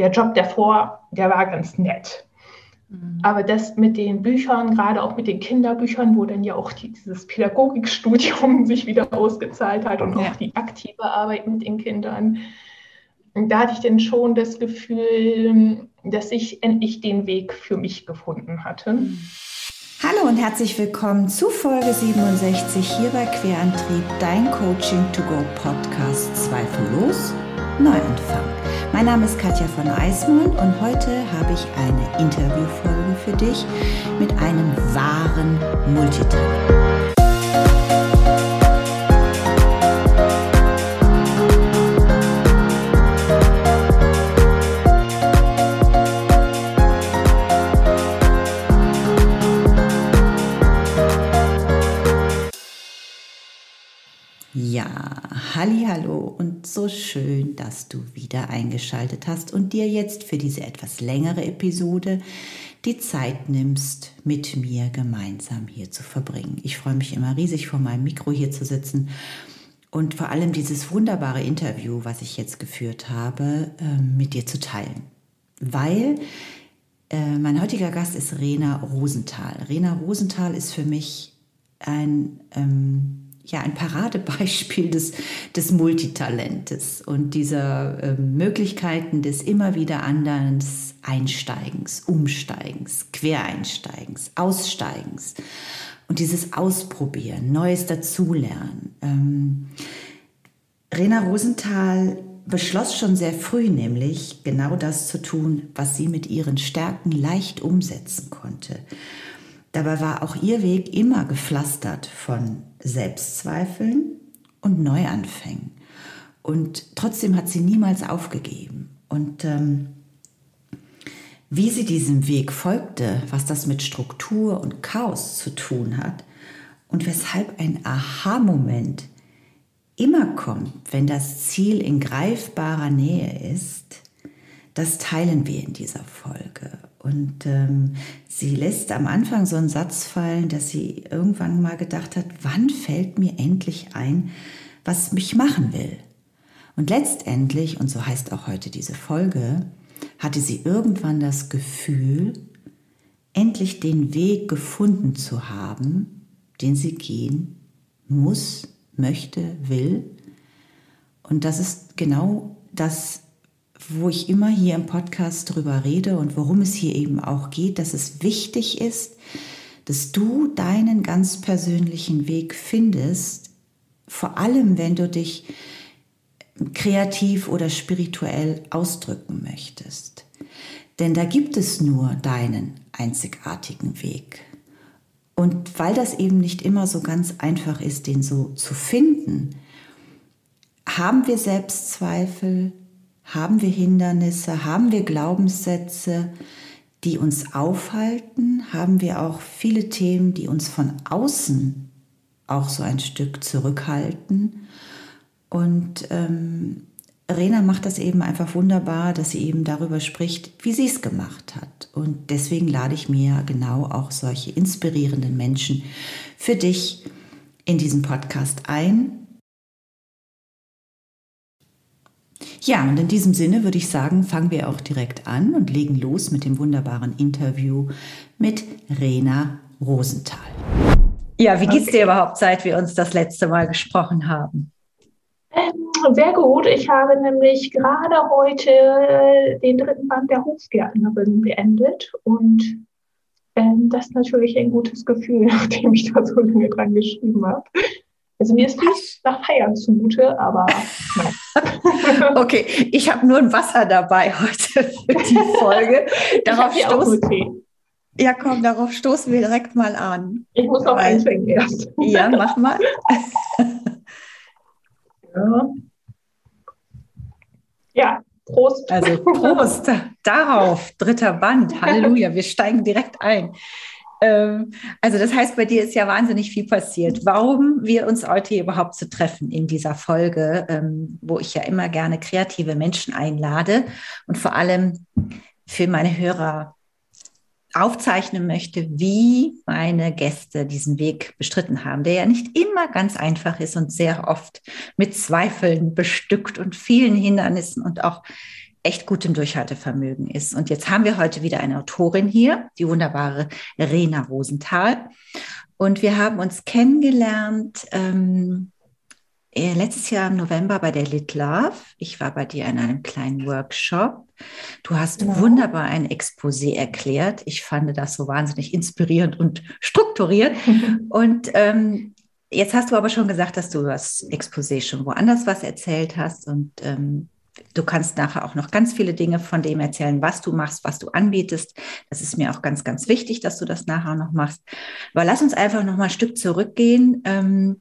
der Job davor, der war ganz nett. Mhm. Aber das mit den Büchern, gerade auch mit den Kinderbüchern, wo dann ja auch die, dieses Pädagogikstudium sich wieder ausgezahlt hat und ja. auch die aktive Arbeit mit den Kindern, da hatte ich dann schon das Gefühl, dass ich endlich den Weg für mich gefunden hatte. Mhm. Hallo und herzlich willkommen zu Folge 67 hier bei Querantrieb, dein Coaching to Go Podcast Zweifellos Neuanfang. Mein Name ist Katja von Eismund und heute habe ich eine Interviewfolge für dich mit einem wahren Multitalent. Hallo und so schön, dass du wieder eingeschaltet hast und dir jetzt für diese etwas längere Episode die Zeit nimmst, mit mir gemeinsam hier zu verbringen. Ich freue mich immer riesig vor meinem Mikro hier zu sitzen und vor allem dieses wunderbare Interview, was ich jetzt geführt habe, ähm, mit dir zu teilen. Weil äh, mein heutiger Gast ist Rena Rosenthal. Rena Rosenthal ist für mich ein ähm, ja, ein Paradebeispiel des, des Multitalentes und dieser äh, Möglichkeiten des immer wieder anderen Einsteigens, Umsteigens, Quereinsteigens, Aussteigens und dieses Ausprobieren, Neues dazulernen. Ähm, Rena Rosenthal beschloss schon sehr früh nämlich genau das zu tun, was sie mit ihren Stärken leicht umsetzen konnte. Dabei war auch ihr Weg immer gepflastert von Selbstzweifeln und Neuanfängen. Und trotzdem hat sie niemals aufgegeben. Und ähm, wie sie diesem Weg folgte, was das mit Struktur und Chaos zu tun hat und weshalb ein Aha-Moment immer kommt, wenn das Ziel in greifbarer Nähe ist, das teilen wir in dieser Folge. Und ähm, sie lässt am Anfang so einen Satz fallen, dass sie irgendwann mal gedacht hat, wann fällt mir endlich ein, was mich machen will? Und letztendlich, und so heißt auch heute diese Folge, hatte sie irgendwann das Gefühl, endlich den Weg gefunden zu haben, den sie gehen muss, möchte, will. Und das ist genau das wo ich immer hier im Podcast drüber rede und worum es hier eben auch geht, dass es wichtig ist, dass du deinen ganz persönlichen Weg findest, vor allem wenn du dich kreativ oder spirituell ausdrücken möchtest. Denn da gibt es nur deinen einzigartigen Weg. Und weil das eben nicht immer so ganz einfach ist, den so zu finden, haben wir Selbstzweifel, haben wir Hindernisse? Haben wir Glaubenssätze, die uns aufhalten? Haben wir auch viele Themen, die uns von außen auch so ein Stück zurückhalten? Und ähm, Rena macht das eben einfach wunderbar, dass sie eben darüber spricht, wie sie es gemacht hat. Und deswegen lade ich mir genau auch solche inspirierenden Menschen für dich in diesen Podcast ein, Ja, und in diesem Sinne würde ich sagen, fangen wir auch direkt an und legen los mit dem wunderbaren Interview mit Rena Rosenthal. Ja, wie geht's okay. dir überhaupt, seit wir uns das letzte Mal gesprochen haben? Ähm, sehr gut. Ich habe nämlich gerade heute den dritten Band der Hofgärtnerin beendet und ähm, das ist natürlich ein gutes Gefühl, nachdem ich da so lange dran geschrieben habe. Also mir ist fast nach Feiern zumute, aber nein. okay, ich habe nur ein Wasser dabei heute für die Folge. Darauf stoßen. Ja, komm, darauf stoßen wir direkt mal an. Ich muss noch eins erst. Ja, mach mal. ja. ja, Prost. Also Prost darauf, dritter Band. Halleluja, wir steigen direkt ein. Ähm, also das heißt, bei dir ist ja wahnsinnig viel passiert. Warum wir uns heute überhaupt zu treffen in dieser Folge, ähm, wo ich ja immer gerne kreative Menschen einlade und vor allem für meine Hörer aufzeichnen möchte, wie meine Gäste diesen Weg bestritten haben, der ja nicht immer ganz einfach ist und sehr oft mit Zweifeln bestückt und vielen Hindernissen und auch echt gutem Durchhaltevermögen ist. Und jetzt haben wir heute wieder eine Autorin hier, die wunderbare Rena Rosenthal. Und wir haben uns kennengelernt ähm, äh, letztes Jahr im November bei der Lit Love. Ich war bei dir in einem kleinen Workshop. Du hast genau. wunderbar ein Exposé erklärt. Ich fand das so wahnsinnig inspirierend und strukturiert. und ähm, jetzt hast du aber schon gesagt, dass du das Exposé schon woanders was erzählt hast und ähm, Du kannst nachher auch noch ganz viele Dinge von dem erzählen, was du machst, was du anbietest. Das ist mir auch ganz, ganz wichtig, dass du das nachher noch machst. Aber lass uns einfach noch mal ein Stück zurückgehen. Ähm.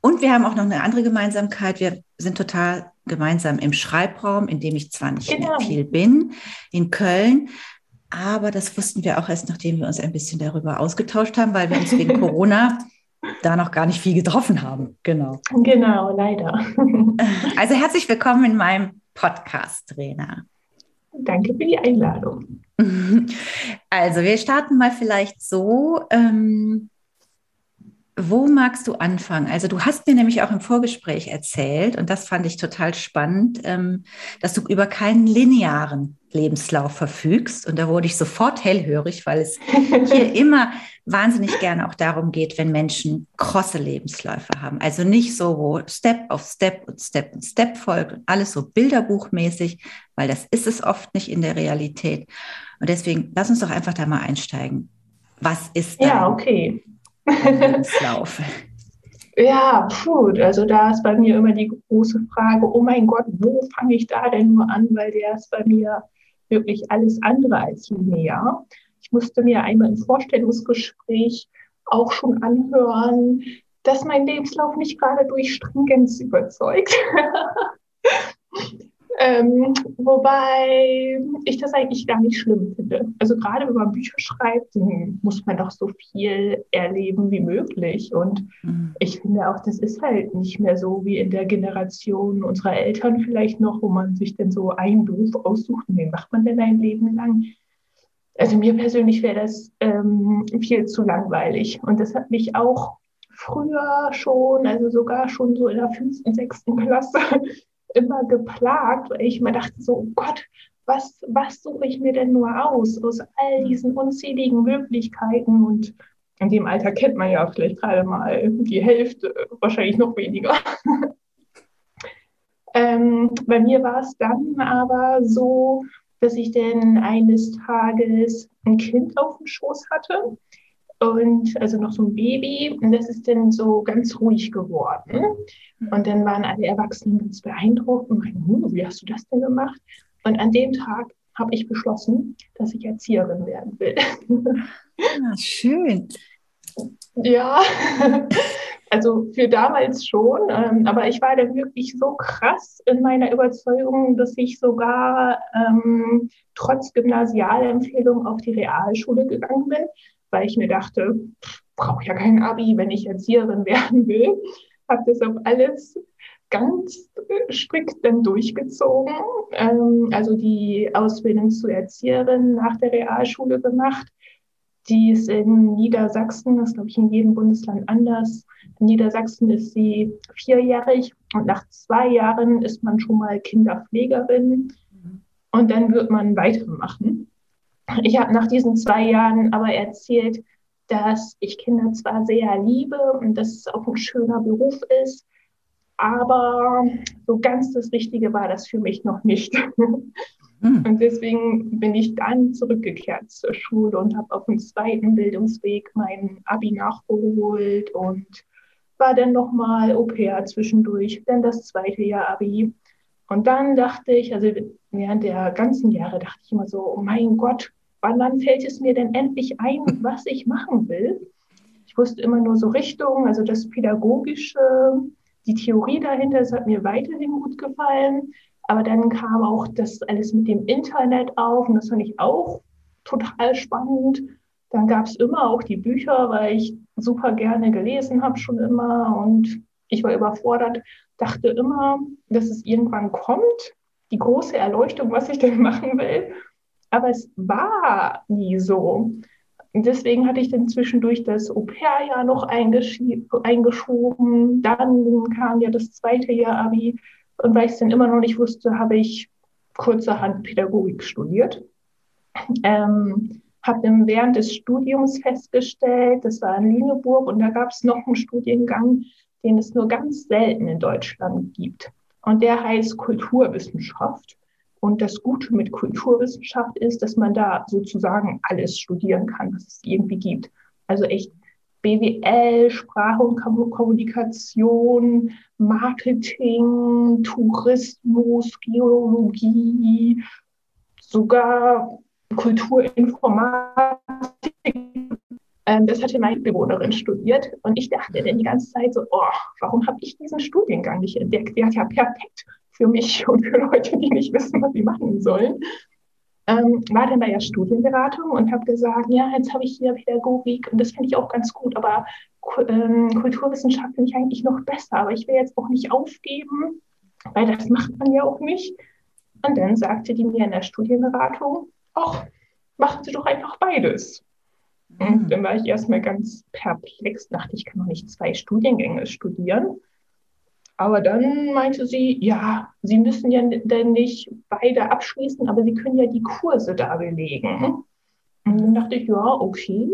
Und wir haben auch noch eine andere Gemeinsamkeit. Wir sind total gemeinsam im Schreibraum, in dem ich zwar nicht genau. viel bin, in Köln. Aber das wussten wir auch erst, nachdem wir uns ein bisschen darüber ausgetauscht haben, weil wir uns wegen Corona da noch gar nicht viel getroffen haben. Genau. Genau, leider. Also herzlich willkommen in meinem Podcast, Rena. Danke für die Einladung. Also wir starten mal vielleicht so. Ähm, wo magst du anfangen? Also du hast mir nämlich auch im Vorgespräch erzählt, und das fand ich total spannend, ähm, dass du über keinen linearen Lebenslauf verfügst. Und da wurde ich sofort hellhörig, weil es hier immer wahnsinnig gerne auch darum geht, wenn Menschen krosse Lebensläufe haben. Also nicht so, wo Step auf Step und Step und Step folgt und alles so bilderbuchmäßig, weil das ist es oft nicht in der Realität. Und deswegen lass uns doch einfach da mal einsteigen. Was ist da? Ja, okay. Lebenslauf? Ja, puh, also da ist bei mir immer die große Frage, oh mein Gott, wo fange ich da denn nur an, weil der ist bei mir wirklich alles andere als linear. Ich musste mir einmal im Vorstellungsgespräch auch schon anhören, dass mein Lebenslauf nicht gerade durch Stringenz überzeugt. Ähm, wobei ich das eigentlich gar nicht schlimm finde. Also gerade wenn man Bücher schreibt, muss man doch so viel erleben wie möglich. Und mhm. ich finde auch, das ist halt nicht mehr so wie in der Generation unserer Eltern vielleicht noch, wo man sich denn so einen Beruf aussucht und den macht man denn ein Leben lang. Also mir persönlich wäre das ähm, viel zu langweilig. Und das hat mich auch früher schon, also sogar schon so in der fünften, sechsten Klasse immer geplagt, weil ich mir dachte, so, oh Gott, was, was suche ich mir denn nur aus, aus all diesen unzähligen Möglichkeiten? Und in dem Alter kennt man ja vielleicht gerade mal die Hälfte, wahrscheinlich noch weniger. ähm, bei mir war es dann aber so, dass ich dann eines Tages ein Kind auf dem Schoß hatte und also noch so ein Baby. Und das ist dann so ganz ruhig geworden. Und dann waren alle Erwachsenen ganz beeindruckt und meinten, hm, wie hast du das denn gemacht? Und an dem Tag habe ich beschlossen, dass ich Erzieherin werden will. Ah, schön. Ja, also für damals schon. Ähm, aber ich war dann wirklich so krass in meiner Überzeugung, dass ich sogar ähm, trotz Gymnasialempfehlung auf die Realschule gegangen bin weil ich mir dachte, brauche ja kein Abi, wenn ich Erzieherin werden will. Habe das auf alles ganz strikt dann durchgezogen. Ähm, also die Ausbildung zur Erzieherin nach der Realschule gemacht. Die ist in Niedersachsen, das ist glaube ich in jedem Bundesland anders. In Niedersachsen ist sie vierjährig und nach zwei Jahren ist man schon mal Kinderpflegerin und dann wird man weitermachen. Ich habe nach diesen zwei Jahren aber erzählt, dass ich Kinder zwar sehr liebe und dass es auch ein schöner Beruf ist, aber so ganz das Richtige war das für mich noch nicht. Mhm. Und deswegen bin ich dann zurückgekehrt zur Schule und habe auf dem zweiten Bildungsweg mein Abi nachgeholt und war dann nochmal Au pair zwischendurch, dann das zweite Jahr Abi. Und dann dachte ich, also während der ganzen Jahre dachte ich immer so, oh mein Gott, wann fällt es mir denn endlich ein, was ich machen will? Ich wusste immer nur so Richtung, also das Pädagogische, die Theorie dahinter, das hat mir weiterhin gut gefallen. Aber dann kam auch das alles mit dem Internet auf und das fand ich auch total spannend. Dann gab es immer auch die Bücher, weil ich super gerne gelesen habe schon immer und ich war überfordert, dachte immer, dass es irgendwann kommt, die große Erleuchtung, was ich denn machen will. Aber es war nie so. Deswegen hatte ich dann zwischendurch das Au-pair-Jahr noch eingeschoben. Dann kam ja das zweite Jahr Abi. Und weil ich es dann immer noch nicht wusste, habe ich kurzerhand Pädagogik studiert. Ähm, habe dann während des Studiums festgestellt, das war in Lüneburg und da gab es noch einen Studiengang, den es nur ganz selten in Deutschland gibt. Und der heißt Kulturwissenschaft. Und das Gute mit Kulturwissenschaft ist, dass man da sozusagen alles studieren kann, was es irgendwie gibt. Also echt BWL, Sprache und Kommunikation, Marketing, Tourismus, Geologie, sogar Kulturinformatik. Ähm, das hatte meine Bewohnerin studiert und ich dachte dann die ganze Zeit so, oh, warum habe ich diesen Studiengang nicht entdeckt? Der ist ja perfekt für mich und für Leute, die nicht wissen, was sie machen sollen. Ähm, war dann bei der Studienberatung und habe gesagt, ja, jetzt habe ich hier Pädagogik und das finde ich auch ganz gut, aber ähm, Kulturwissenschaft finde ich eigentlich noch besser, aber ich will jetzt auch nicht aufgeben, weil das macht man ja auch nicht. Und dann sagte die mir in der Studienberatung, ach, machen Sie doch einfach beides. Und mhm. dann war ich erstmal ganz perplex, dachte ich, kann doch nicht zwei Studiengänge studieren. Aber dann meinte sie, ja, Sie müssen ja denn nicht beide abschließen, aber Sie können ja die Kurse da belegen. Und dann dachte ich, ja, okay,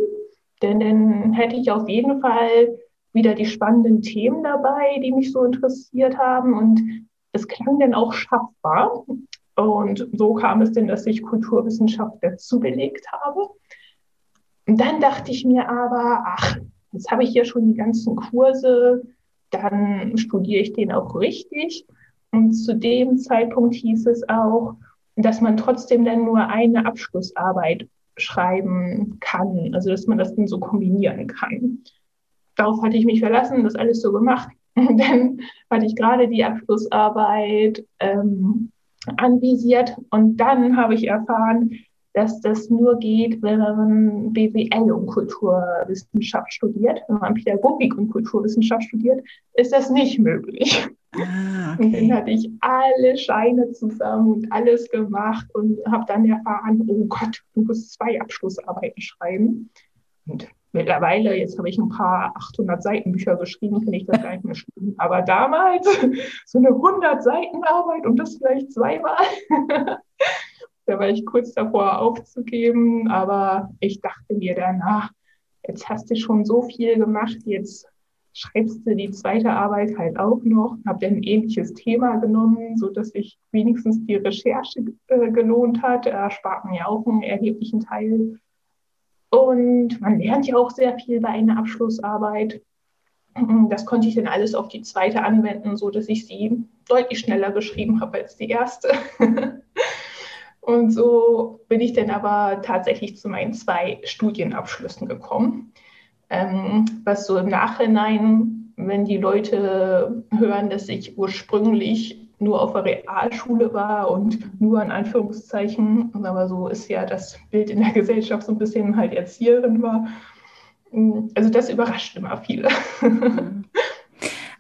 denn dann hätte ich auf jeden Fall wieder die spannenden Themen dabei, die mich so interessiert haben. Und es klang dann auch schaffbar. Und so kam es denn, dass ich Kulturwissenschaft dazu belegt habe. Und dann dachte ich mir aber, ach, jetzt habe ich hier schon die ganzen Kurse, dann studiere ich den auch richtig. Und zu dem Zeitpunkt hieß es auch, dass man trotzdem dann nur eine Abschlussarbeit schreiben kann, also dass man das dann so kombinieren kann. Darauf hatte ich mich verlassen, das alles so gemacht. Und dann hatte ich gerade die Abschlussarbeit ähm, anvisiert. Und dann habe ich erfahren, dass das nur geht, wenn man BWL und Kulturwissenschaft studiert. Wenn man Pädagogik und Kulturwissenschaft studiert, ist das nicht möglich. Ah, okay. Und dann hatte ich alle Scheine zusammen und alles gemacht und habe dann erfahren, oh Gott, du musst zwei Abschlussarbeiten schreiben. Und Mittlerweile, jetzt habe ich ein paar 800 Seiten Bücher geschrieben, finde ich das gar nicht mehr schlimm. Aber damals so eine 100 Seiten Arbeit und das vielleicht zweimal. da war ich kurz davor aufzugeben, aber ich dachte mir danach, jetzt hast du schon so viel gemacht, jetzt schreibst du die zweite Arbeit halt auch noch, habe dann ein ähnliches Thema genommen, so dass sich wenigstens die Recherche äh, gelohnt hat. Da spart man ja auch einen erheblichen Teil und man lernt ja auch sehr viel bei einer Abschlussarbeit. Das konnte ich dann alles auf die zweite anwenden, so dass ich sie deutlich schneller geschrieben habe als die erste. Und so bin ich dann aber tatsächlich zu meinen zwei Studienabschlüssen gekommen. Ähm, was so im Nachhinein, wenn die Leute hören, dass ich ursprünglich nur auf der Realschule war und nur in Anführungszeichen, aber so ist ja das Bild in der Gesellschaft so ein bisschen halt Erzieherin war. Also das überrascht immer viele.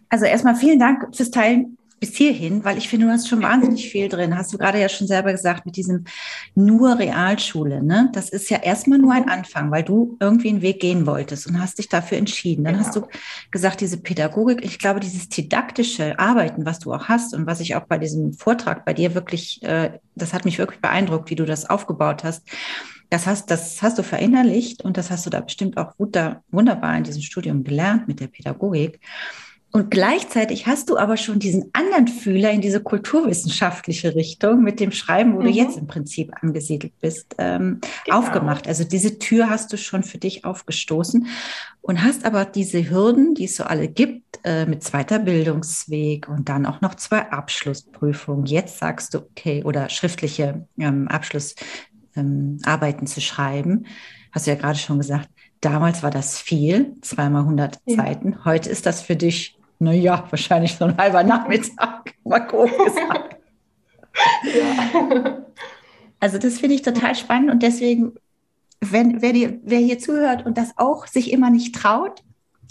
Also erstmal vielen Dank fürs Teilen bis hierhin, weil ich finde, du hast schon wahnsinnig viel drin. Hast du gerade ja schon selber gesagt mit diesem nur Realschule. Ne? Das ist ja erstmal nur ein. Anfang, weil du irgendwie einen Weg gehen wolltest und hast dich dafür entschieden. Dann genau. hast du gesagt, diese Pädagogik, ich glaube, dieses didaktische Arbeiten, was du auch hast und was ich auch bei diesem Vortrag bei dir wirklich, äh, das hat mich wirklich beeindruckt, wie du das aufgebaut hast. Das hast, das hast du verinnerlicht und das hast du da bestimmt auch wunderbar in diesem Studium gelernt mit der Pädagogik. Und gleichzeitig hast du aber schon diesen anderen Fühler in diese kulturwissenschaftliche Richtung mit dem Schreiben, wo mhm. du jetzt im Prinzip angesiedelt bist, ähm, genau. aufgemacht. Also diese Tür hast du schon für dich aufgestoßen und hast aber diese Hürden, die es so alle gibt, äh, mit zweiter Bildungsweg und dann auch noch zwei Abschlussprüfungen. Jetzt sagst du, okay, oder schriftliche ähm, Abschlussarbeiten ähm, zu schreiben. Hast du ja gerade schon gesagt, Damals war das viel, zweimal 100 ja. Seiten. Heute ist das für dich naja, wahrscheinlich so ein halber Nachmittag, mal grob gesagt. ja. Also das finde ich total spannend und deswegen, wenn, wer, die, wer hier zuhört und das auch sich immer nicht traut,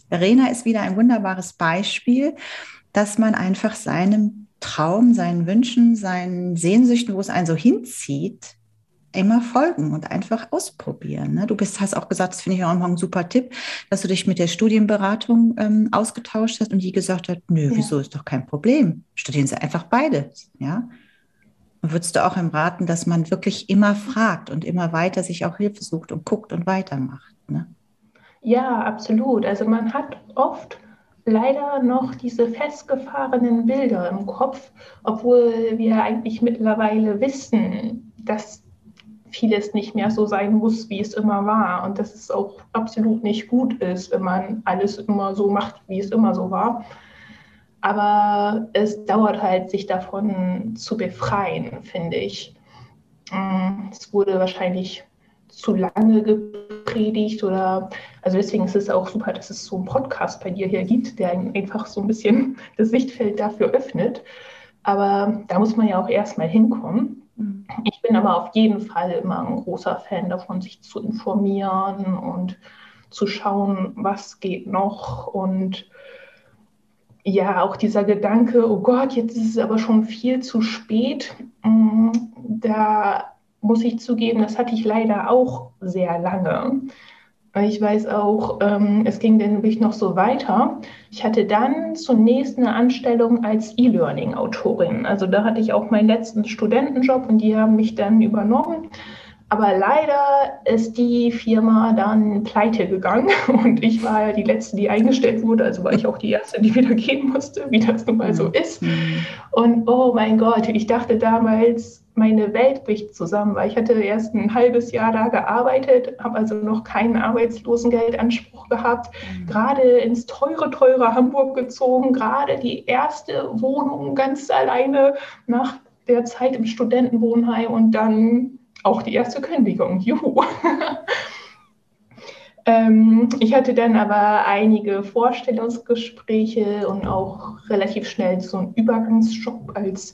Verena ist wieder ein wunderbares Beispiel, dass man einfach seinem Traum, seinen Wünschen, seinen Sehnsüchten, wo es einen so hinzieht, immer folgen und einfach ausprobieren. Ne? Du bist, hast auch gesagt, das finde ich auch immer ein super Tipp, dass du dich mit der Studienberatung ähm, ausgetauscht hast und die gesagt hat, nö, ja. wieso ist doch kein Problem. Studieren Sie einfach beide. Ja. würdest du auch im raten, dass man wirklich immer fragt und immer weiter sich auch Hilfe sucht und guckt und weitermacht? Ne? Ja, absolut. Also man hat oft leider noch diese festgefahrenen Bilder im Kopf, obwohl wir eigentlich mittlerweile wissen, dass vieles nicht mehr so sein muss, wie es immer war und dass es auch absolut nicht gut ist, wenn man alles immer so macht, wie es immer so war. Aber es dauert halt, sich davon zu befreien, finde ich. Mm, es wurde wahrscheinlich zu lange gepredigt oder, also deswegen ist es auch super, dass es so einen Podcast bei dir hier gibt, der einfach so ein bisschen das Sichtfeld dafür öffnet. Aber da muss man ja auch erstmal hinkommen. Ich bin aber auf jeden Fall immer ein großer Fan davon, sich zu informieren und zu schauen, was geht noch und ja, auch dieser Gedanke, oh Gott, jetzt ist es aber schon viel zu spät, mm, da muss ich zugeben, das hatte ich leider auch sehr lange. Ich weiß auch, ähm, es ging dann wirklich noch so weiter. Ich hatte dann zunächst eine Anstellung als E-Learning-Autorin. Also da hatte ich auch meinen letzten Studentenjob und die haben mich dann übernommen. Aber leider ist die Firma dann pleite gegangen und ich war ja die Letzte, die eingestellt wurde. Also war ich auch die Erste, die wieder gehen musste, wie das nun mal so mhm. ist. Und oh mein Gott, ich dachte damals, meine Welt bricht zusammen, weil ich hatte erst ein halbes Jahr da gearbeitet, habe also noch keinen Arbeitslosengeldanspruch gehabt, mhm. gerade ins teure, teure Hamburg gezogen, gerade die erste Wohnung ganz alleine nach der Zeit im Studentenwohnheim und dann auch die erste Kündigung. Juhu. ähm, ich hatte dann aber einige Vorstellungsgespräche und auch relativ schnell so einen Übergangsjob als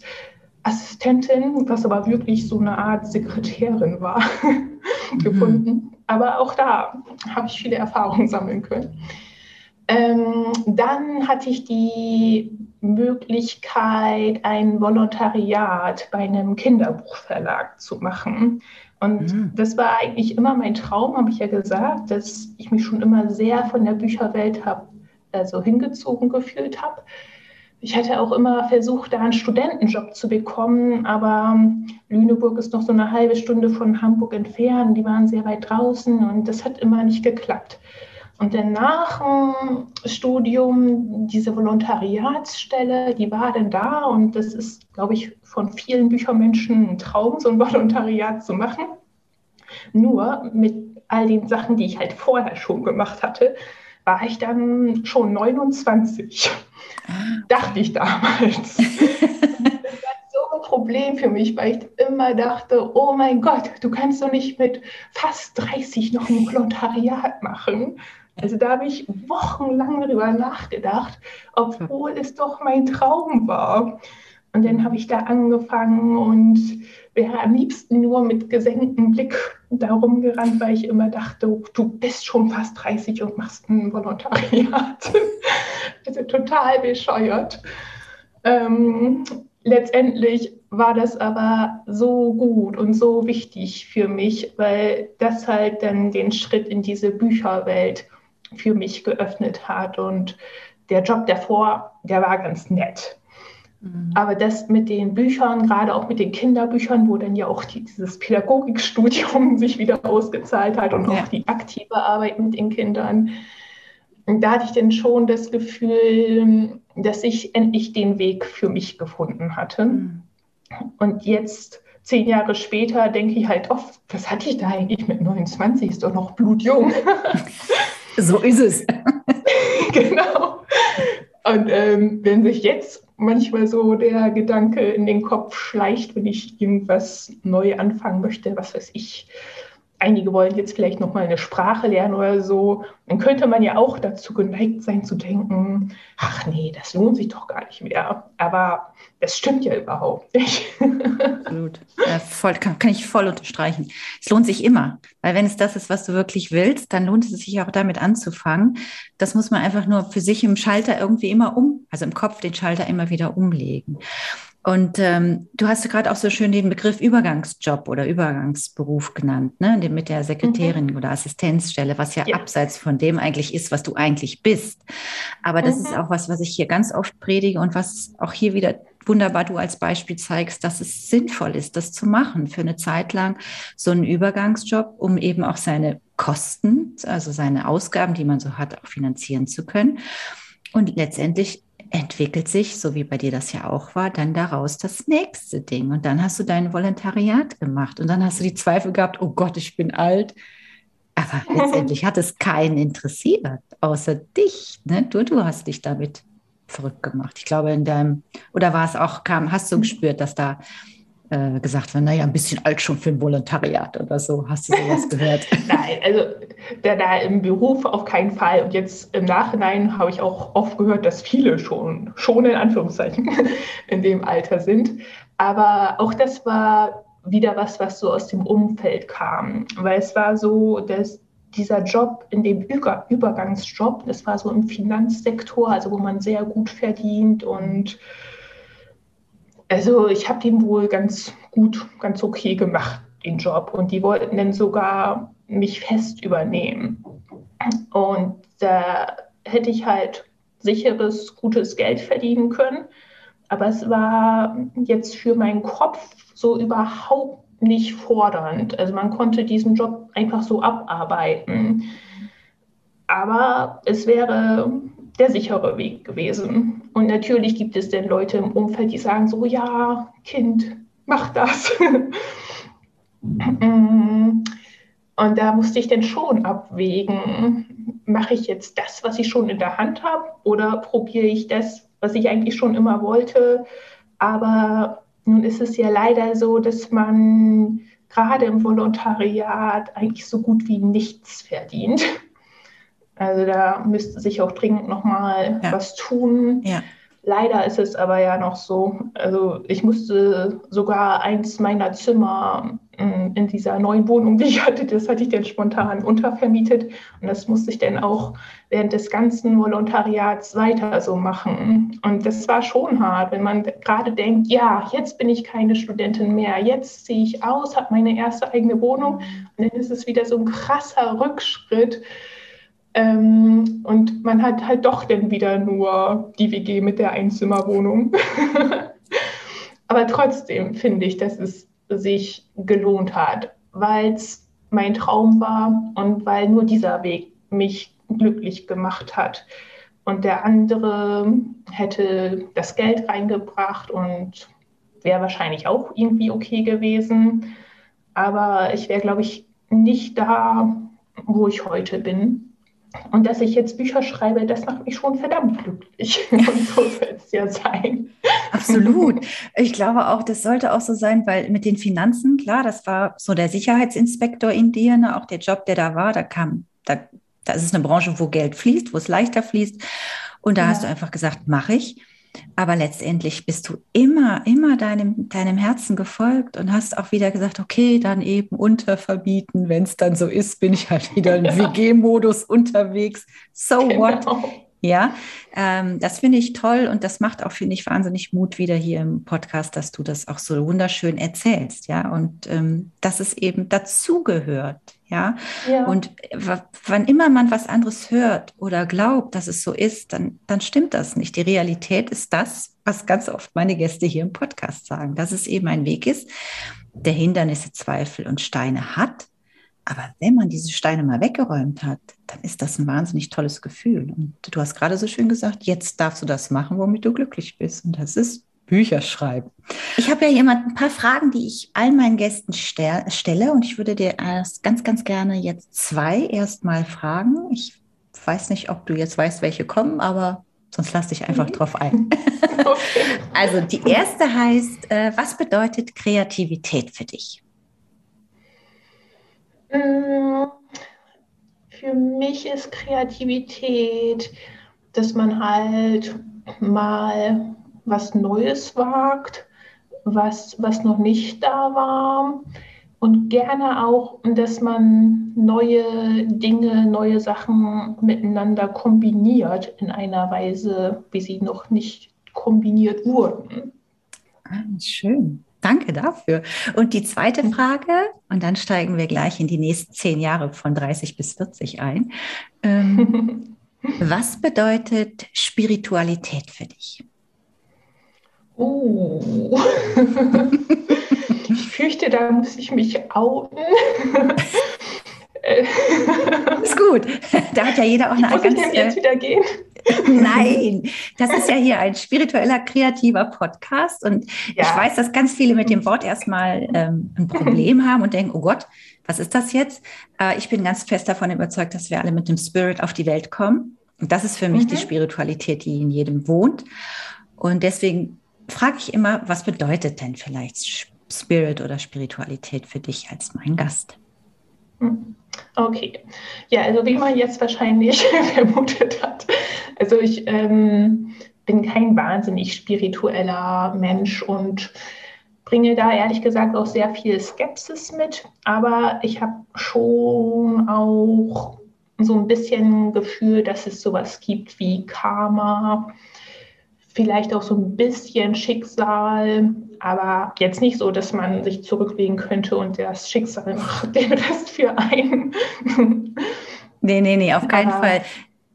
Assistentin, was aber wirklich so eine Art Sekretärin war, mhm. gefunden. Aber auch da habe ich viele Erfahrungen sammeln können. Ähm, dann hatte ich die Möglichkeit, ein Volontariat bei einem Kinderbuchverlag zu machen. Und mhm. das war eigentlich immer mein Traum, habe ich ja gesagt, dass ich mich schon immer sehr von der Bücherwelt habe, also hingezogen gefühlt habe. Ich hatte auch immer versucht, da einen Studentenjob zu bekommen, aber Lüneburg ist noch so eine halbe Stunde von Hamburg entfernt. Die waren sehr weit draußen und das hat immer nicht geklappt. Und dann nach dem Studium, diese Volontariatsstelle, die war dann da und das ist, glaube ich, von vielen Büchermenschen ein Traum, so ein Volontariat zu machen. Nur mit all den Sachen, die ich halt vorher schon gemacht hatte, war ich dann schon 29, ah. Dachte ich damals. das war so ein Problem für mich, weil ich immer dachte, oh mein Gott, du kannst doch nicht mit fast 30 noch ein Volontariat machen. Also da habe ich wochenlang darüber nachgedacht, obwohl es doch mein Traum war. Und dann habe ich da angefangen und wäre am liebsten nur mit gesenktem Blick darum gerannt, weil ich immer dachte, du bist schon fast 30 und machst ein Volontariat. also total bescheuert. Ähm, letztendlich war das aber so gut und so wichtig für mich, weil das halt dann den Schritt in diese Bücherwelt für mich geöffnet hat. Und der Job davor, der war ganz nett. Mhm. Aber das mit den Büchern, gerade auch mit den Kinderbüchern, wo dann ja auch die, dieses Pädagogikstudium sich wieder ausgezahlt hat und ja. auch die aktive Arbeit mit den Kindern, da hatte ich dann schon das Gefühl, dass ich endlich den Weg für mich gefunden hatte. Mhm. Und jetzt, zehn Jahre später, denke ich halt oft, was hatte ich da eigentlich mit 29? Ist doch noch blutjung. So ist es. genau. Und ähm, wenn sich jetzt manchmal so der Gedanke in den Kopf schleicht, wenn ich irgendwas neu anfangen möchte, was weiß ich, einige wollen jetzt vielleicht noch mal eine Sprache lernen oder so, dann könnte man ja auch dazu geneigt sein zu denken, ach nee, das lohnt sich doch gar nicht mehr. Aber das stimmt ja überhaupt nicht. Absolut. Ja, voll, kann, kann, ich voll unterstreichen. Es lohnt sich immer, weil wenn es das ist, was du wirklich willst, dann lohnt es sich auch damit anzufangen. Das muss man einfach nur für sich im Schalter irgendwie immer um, also im Kopf den Schalter immer wieder umlegen. Und ähm, du hast ja gerade auch so schön den Begriff Übergangsjob oder Übergangsberuf genannt, ne? mit der Sekretärin mhm. oder Assistenzstelle, was ja, ja, abseits von dem eigentlich ist, was du eigentlich bist. Aber das mhm. ist auch was, was ich hier ganz oft predige und was auch hier wieder wunderbar du als Beispiel zeigst, dass es sinnvoll ist, das zu machen für eine Zeit lang, so einen Übergangsjob, um eben auch seine Kosten, also seine Ausgaben, die man so hat, auch finanzieren zu können. Und letztendlich entwickelt sich, so wie bei dir das ja auch war, dann daraus das nächste Ding. Und dann hast du dein Volontariat gemacht und dann hast du die Zweifel gehabt, oh Gott, ich bin alt. Aber letztendlich hat es keinen interessiert, außer dich. Ne? Du, du hast dich damit verrückt gemacht. Ich glaube, in deinem, oder war es auch, kam, hast du gespürt, dass da äh, gesagt wird, naja, ein bisschen alt schon für ein Volontariat oder so. Hast du sowas gehört? Nein, also da, da im Beruf auf keinen Fall. Und jetzt im Nachhinein habe ich auch oft gehört, dass viele schon, schon in Anführungszeichen, in dem Alter sind. Aber auch das war wieder was, was so aus dem Umfeld kam. Weil es war so, dass dieser Job, in dem Über Übergangsjob, das war so im Finanzsektor, also wo man sehr gut verdient und also ich habe den wohl ganz gut, ganz okay gemacht, den Job. Und die wollten dann sogar mich fest übernehmen. Und da hätte ich halt sicheres, gutes Geld verdienen können. Aber es war jetzt für meinen Kopf so überhaupt nicht fordernd. Also man konnte diesen Job einfach so abarbeiten. Aber es wäre der sichere Weg gewesen. Und natürlich gibt es dann Leute im Umfeld, die sagen so, ja, Kind, mach das. Und da musste ich dann schon abwägen, mache ich jetzt das, was ich schon in der Hand habe, oder probiere ich das, was ich eigentlich schon immer wollte. Aber nun ist es ja leider so, dass man gerade im Volontariat eigentlich so gut wie nichts verdient. Also da müsste sich auch dringend nochmal ja. was tun. Ja. Leider ist es aber ja noch so, also ich musste sogar eins meiner Zimmer mm, in dieser neuen Wohnung, die ich hatte, das hatte ich dann spontan untervermietet und das musste ich dann auch während des ganzen Volontariats weiter so machen. Und das war schon hart, wenn man gerade denkt, ja, jetzt bin ich keine Studentin mehr, jetzt ziehe ich aus, habe meine erste eigene Wohnung und dann ist es wieder so ein krasser Rückschritt ähm, und man hat halt doch dann wieder nur die WG mit der Einzimmerwohnung. Aber trotzdem finde ich, dass es sich gelohnt hat, weil es mein Traum war und weil nur dieser Weg mich glücklich gemacht hat. Und der andere hätte das Geld reingebracht und wäre wahrscheinlich auch irgendwie okay gewesen. Aber ich wäre, glaube ich, nicht da, wo ich heute bin. Und dass ich jetzt Bücher schreibe, das macht mich schon verdammt glücklich. Und so soll es ja sein. Absolut. Ich glaube auch, das sollte auch so sein, weil mit den Finanzen, klar, das war so der Sicherheitsinspektor in dir, ne, auch der Job, der da war, da kam, da, da ist es eine Branche, wo Geld fließt, wo es leichter fließt. Und da ja. hast du einfach gesagt, mache ich. Aber letztendlich bist du immer, immer deinem, deinem Herzen gefolgt und hast auch wieder gesagt, okay, dann eben unterverbieten. Wenn es dann so ist, bin ich halt wieder im ja. WG-Modus unterwegs. So genau. what? Ja, ähm, das finde ich toll und das macht auch, finde ich, wahnsinnig Mut wieder hier im Podcast, dass du das auch so wunderschön erzählst, ja, und ähm, dass es eben dazugehört, ja? ja. Und wann immer man was anderes hört oder glaubt, dass es so ist, dann, dann stimmt das nicht. Die Realität ist das, was ganz oft meine Gäste hier im Podcast sagen, dass es eben ein Weg ist, der Hindernisse, Zweifel und Steine hat, aber wenn man diese Steine mal weggeräumt hat, dann ist das ein wahnsinnig tolles Gefühl. Und du hast gerade so schön gesagt, jetzt darfst du das machen, womit du glücklich bist. Und das ist Bücher schreiben. Ich habe ja hier mal ein paar Fragen, die ich allen meinen Gästen stelle. Und ich würde dir erst ganz, ganz gerne jetzt zwei erstmal fragen. Ich weiß nicht, ob du jetzt weißt, welche kommen, aber sonst lass dich einfach mhm. drauf ein. Okay. Also die erste heißt, äh, was bedeutet Kreativität für dich? Mm, für mich ist Kreativität, dass man halt mal was Neues wagt, was, was noch nicht da war. Und gerne auch, dass man neue Dinge, neue Sachen miteinander kombiniert in einer Weise, wie sie noch nicht kombiniert wurden. Ah, schön. Danke dafür. Und die zweite hm. Frage, und dann steigen wir gleich in die nächsten zehn Jahre von 30 bis 40 ein. Ähm, was bedeutet Spiritualität für dich? Oh. ich fürchte, da muss ich mich outen. ist gut. Da hat ja jeder auch eine Muss ich jetzt wieder gehen? Nein, das ist ja hier ein spiritueller, kreativer Podcast. Und ja. ich weiß, dass ganz viele mit dem Wort erstmal ähm, ein Problem haben und denken, oh Gott, was ist das jetzt? Äh, ich bin ganz fest davon überzeugt, dass wir alle mit dem Spirit auf die Welt kommen. Und das ist für mich mhm. die Spiritualität, die in jedem wohnt. Und deswegen frage ich immer, was bedeutet denn vielleicht Spirit oder Spiritualität für dich als mein Gast? Mhm. Okay. Ja, also wie man jetzt wahrscheinlich vermutet hat. Also ich ähm, bin kein wahnsinnig spiritueller Mensch und bringe da ehrlich gesagt auch sehr viel Skepsis mit. Aber ich habe schon auch so ein bisschen Gefühl, dass es sowas gibt wie Karma, vielleicht auch so ein bisschen Schicksal, aber jetzt nicht so, dass man sich zurücklegen könnte und das Schicksal macht den Rest für einen. nee, nee, nee, auf keinen aber, Fall.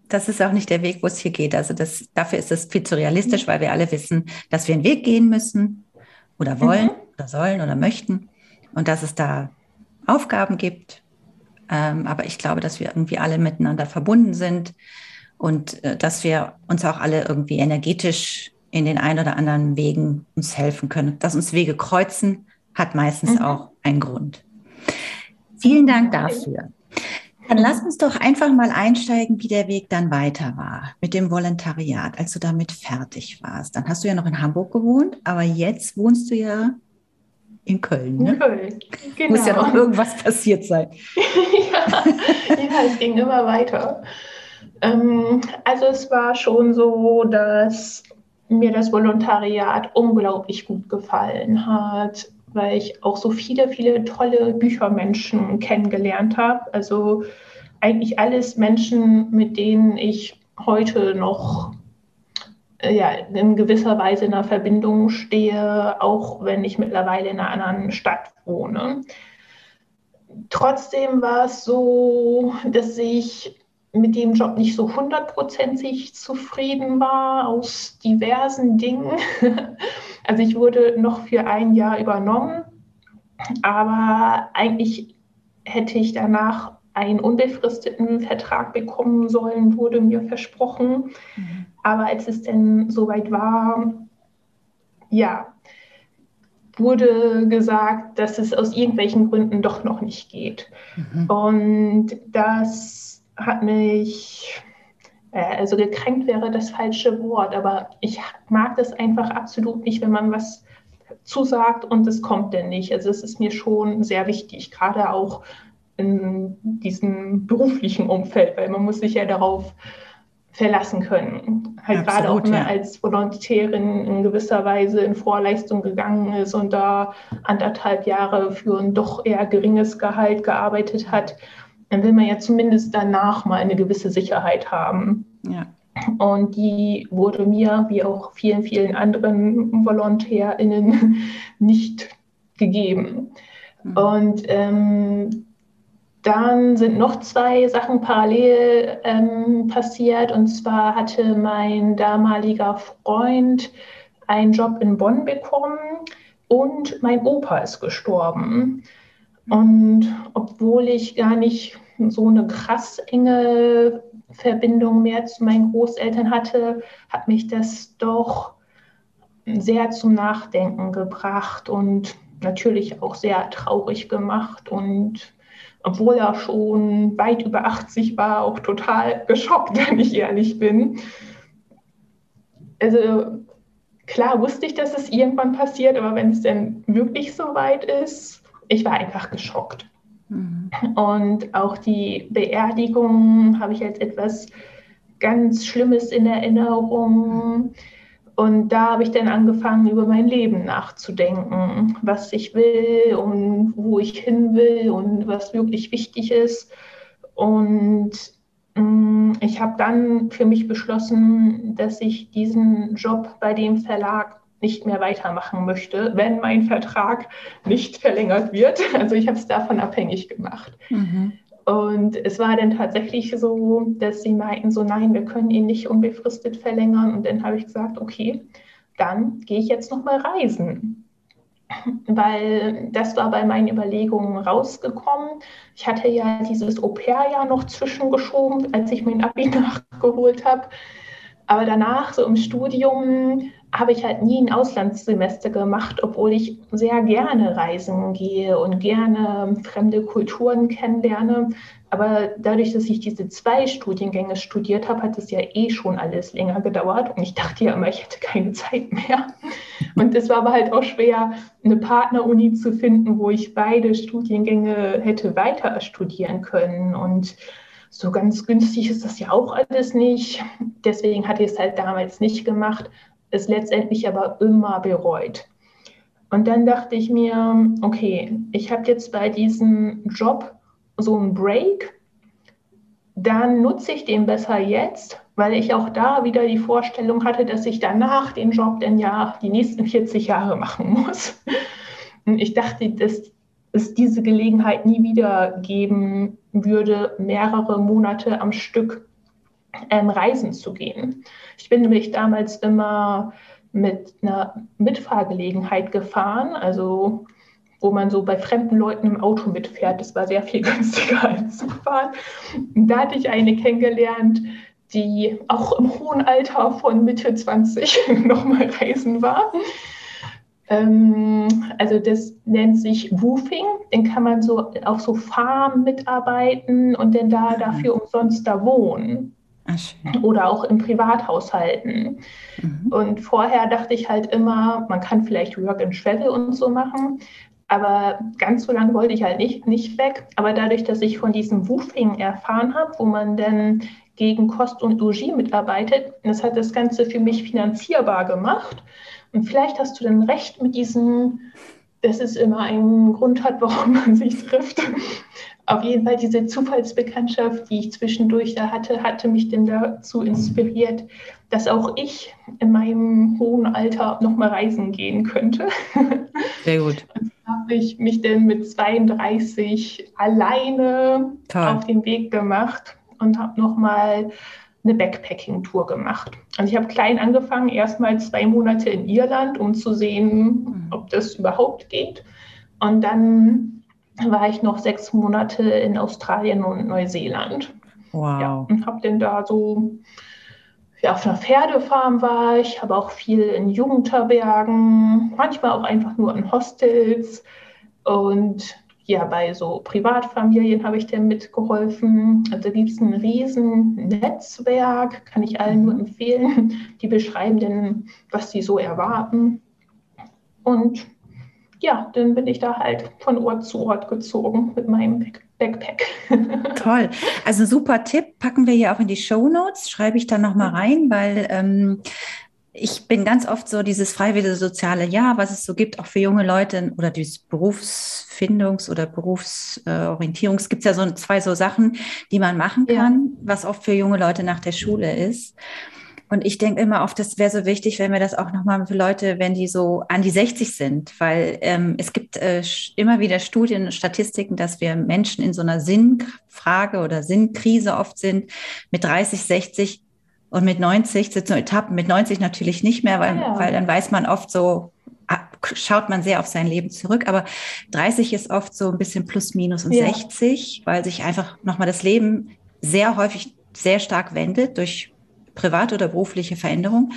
Das ist auch nicht der Weg, wo es hier geht. Also das, dafür ist es viel zu realistisch, weil wir alle wissen, dass wir einen Weg gehen müssen oder wollen mhm. oder sollen oder möchten und dass es da Aufgaben gibt. Ähm, aber ich glaube, dass wir irgendwie alle miteinander verbunden sind und äh, dass wir uns auch alle irgendwie energetisch in den ein oder anderen Wegen uns helfen können. Dass uns Wege kreuzen, hat meistens mhm. auch einen Grund. Vielen Dank dafür. Dann lass uns doch einfach mal einsteigen, wie der Weg dann weiter war mit dem Volontariat, als du damit fertig warst. Dann hast du ja noch in Hamburg gewohnt, aber jetzt wohnst du ja in Köln. Ne? In Köln, genau. Muss ja noch irgendwas passiert sein. ja, ja, es ging immer weiter. Ähm, also es war schon so, dass mir das Volontariat unglaublich gut gefallen hat, weil ich auch so viele, viele tolle Büchermenschen kennengelernt habe. Also eigentlich alles Menschen, mit denen ich heute noch äh, ja, in gewisser Weise in einer Verbindung stehe, auch wenn ich mittlerweile in einer anderen Stadt wohne. Trotzdem war es so, dass ich mit dem Job nicht so hundertprozentig zufrieden war aus diversen Dingen. Also ich wurde noch für ein Jahr übernommen, aber eigentlich hätte ich danach einen unbefristeten Vertrag bekommen sollen, wurde mir versprochen. Mhm. Aber als es denn soweit war, ja, wurde gesagt, dass es aus irgendwelchen Gründen doch noch nicht geht. Mhm. Und das hat mich, äh, also gekränkt wäre das falsche Wort, aber ich mag das einfach absolut nicht, wenn man was zusagt und es kommt denn nicht. Also es ist mir schon sehr wichtig, gerade auch in diesem beruflichen Umfeld, weil man muss sich ja darauf verlassen können. Halt Absolut, gerade auch, wenn man ja. als Volontärin in gewisser Weise in Vorleistung gegangen ist und da anderthalb Jahre für ein doch eher geringes Gehalt gearbeitet hat dann will man ja zumindest danach mal eine gewisse Sicherheit haben. Ja. Und die wurde mir, wie auch vielen, vielen anderen VolontärInnen, nicht gegeben. Mhm. Und ähm, dann sind noch zwei Sachen parallel ähm, passiert. Und zwar hatte mein damaliger Freund einen Job in Bonn bekommen und mein Opa ist gestorben. Und obwohl ich gar nicht so eine krass enge Verbindung mehr zu meinen Großeltern hatte, hat mich das doch sehr zum Nachdenken gebracht und natürlich auch sehr traurig gemacht. Und obwohl er schon weit über 80 war, auch total geschockt, wenn ich ehrlich bin. Also klar wusste ich, dass es irgendwann passiert, aber wenn es denn wirklich so weit ist, ich war einfach geschockt. Mhm. Und auch die Beerdigung habe ich als etwas ganz Schlimmes in Erinnerung. Und da habe ich dann angefangen, über mein Leben nachzudenken, was ich will und wo ich hin will und was wirklich wichtig ist. Und mm, ich habe dann für mich beschlossen, dass ich diesen Job bei dem Verlag nicht mehr weitermachen möchte, wenn mein Vertrag nicht verlängert wird. Also ich habe es davon abhängig gemacht. Mhm. Und es war dann tatsächlich so, dass sie meinten, so nein, wir können ihn nicht unbefristet verlängern. Und dann habe ich gesagt, okay, dann gehe ich jetzt noch mal reisen. Weil das war bei meinen Überlegungen rausgekommen. Ich hatte ja dieses Au-pair-Jahr noch zwischengeschoben, als ich mein Abi nachgeholt habe. Aber danach, so im Studium, habe ich halt nie ein Auslandssemester gemacht, obwohl ich sehr gerne reisen gehe und gerne fremde Kulturen kennenlerne. Aber dadurch, dass ich diese zwei Studiengänge studiert habe, hat es ja eh schon alles länger gedauert. Und ich dachte ja immer, ich hätte keine Zeit mehr. Und es war aber halt auch schwer, eine Partneruni zu finden, wo ich beide Studiengänge hätte weiter studieren können. Und so ganz günstig ist das ja auch alles nicht. Deswegen hatte ich es halt damals nicht gemacht es letztendlich aber immer bereut. Und dann dachte ich mir, okay, ich habe jetzt bei diesem Job so einen Break, dann nutze ich den besser jetzt, weil ich auch da wieder die Vorstellung hatte, dass ich danach den Job dann ja die nächsten 40 Jahre machen muss. Und ich dachte, dass es diese Gelegenheit nie wieder geben würde, mehrere Monate am Stück ähm, reisen zu gehen. Ich bin nämlich damals immer mit einer Mitfahrgelegenheit gefahren, also wo man so bei fremden Leuten im Auto mitfährt. Das war sehr viel günstiger als zu fahren. Und da hatte ich eine kennengelernt, die auch im hohen Alter von Mitte 20 nochmal reisen war. Ähm, also das nennt sich Woofing. Den kann man so auf so Farmen mitarbeiten und dann da mhm. dafür umsonst da wohnen. Ach, oder auch in Privathaushalten. Mhm. Und vorher dachte ich halt immer, man kann vielleicht Work and Travel und so machen, aber ganz so lange wollte ich halt nicht, nicht weg. Aber dadurch, dass ich von diesem Woofing erfahren habe, wo man dann gegen Kost und Logis mitarbeitet, das hat das Ganze für mich finanzierbar gemacht. Und vielleicht hast du dann recht mit diesem, dass es immer einen Grund hat, warum man sich trifft auf jeden Fall diese Zufallsbekanntschaft, die ich zwischendurch da hatte, hatte mich denn dazu inspiriert, dass auch ich in meinem hohen Alter nochmal reisen gehen könnte. Sehr gut. Und habe ich mich dann mit 32 alleine Toll. auf den Weg gemacht und habe nochmal eine Backpacking-Tour gemacht. Also ich habe klein angefangen, erstmal zwei Monate in Irland, um zu sehen, mhm. ob das überhaupt geht. Und dann war ich noch sechs Monate in Australien und Neuseeland. Wow. Ja, und habe dann da so, ja, auf einer Pferdefarm war ich, habe auch viel in Jugendherbergen, manchmal auch einfach nur in Hostels und ja, bei so Privatfamilien habe ich dann mitgeholfen. Also gibt es ein riesen Netzwerk, kann ich allen nur empfehlen. Die beschreiben dann, was sie so erwarten. Und ja, dann bin ich da halt von Ort zu Ort gezogen mit meinem Backpack. Toll. Also super Tipp, packen wir hier auch in die Show Notes, schreibe ich da nochmal rein, weil ähm, ich bin ganz oft so dieses freiwillige soziale Jahr, was es so gibt, auch für junge Leute oder dieses Berufsfindungs- oder Berufsorientierungs, gibt es ja so zwei so Sachen, die man machen kann, ja. was oft für junge Leute nach der Schule ist. Und ich denke immer oft, das wäre so wichtig, wenn wir das auch nochmal für Leute, wenn die so an die 60 sind, weil ähm, es gibt äh, immer wieder Studien und Statistiken, dass wir Menschen in so einer Sinnfrage oder Sinnkrise oft sind, mit 30, 60 und mit 90 sind so Etappen, mit 90 natürlich nicht mehr, weil, ja. weil dann weiß man oft so, ah, schaut man sehr auf sein Leben zurück, aber 30 ist oft so ein bisschen plus minus und ja. 60, weil sich einfach nochmal das Leben sehr häufig sehr stark wendet durch private oder berufliche Veränderung.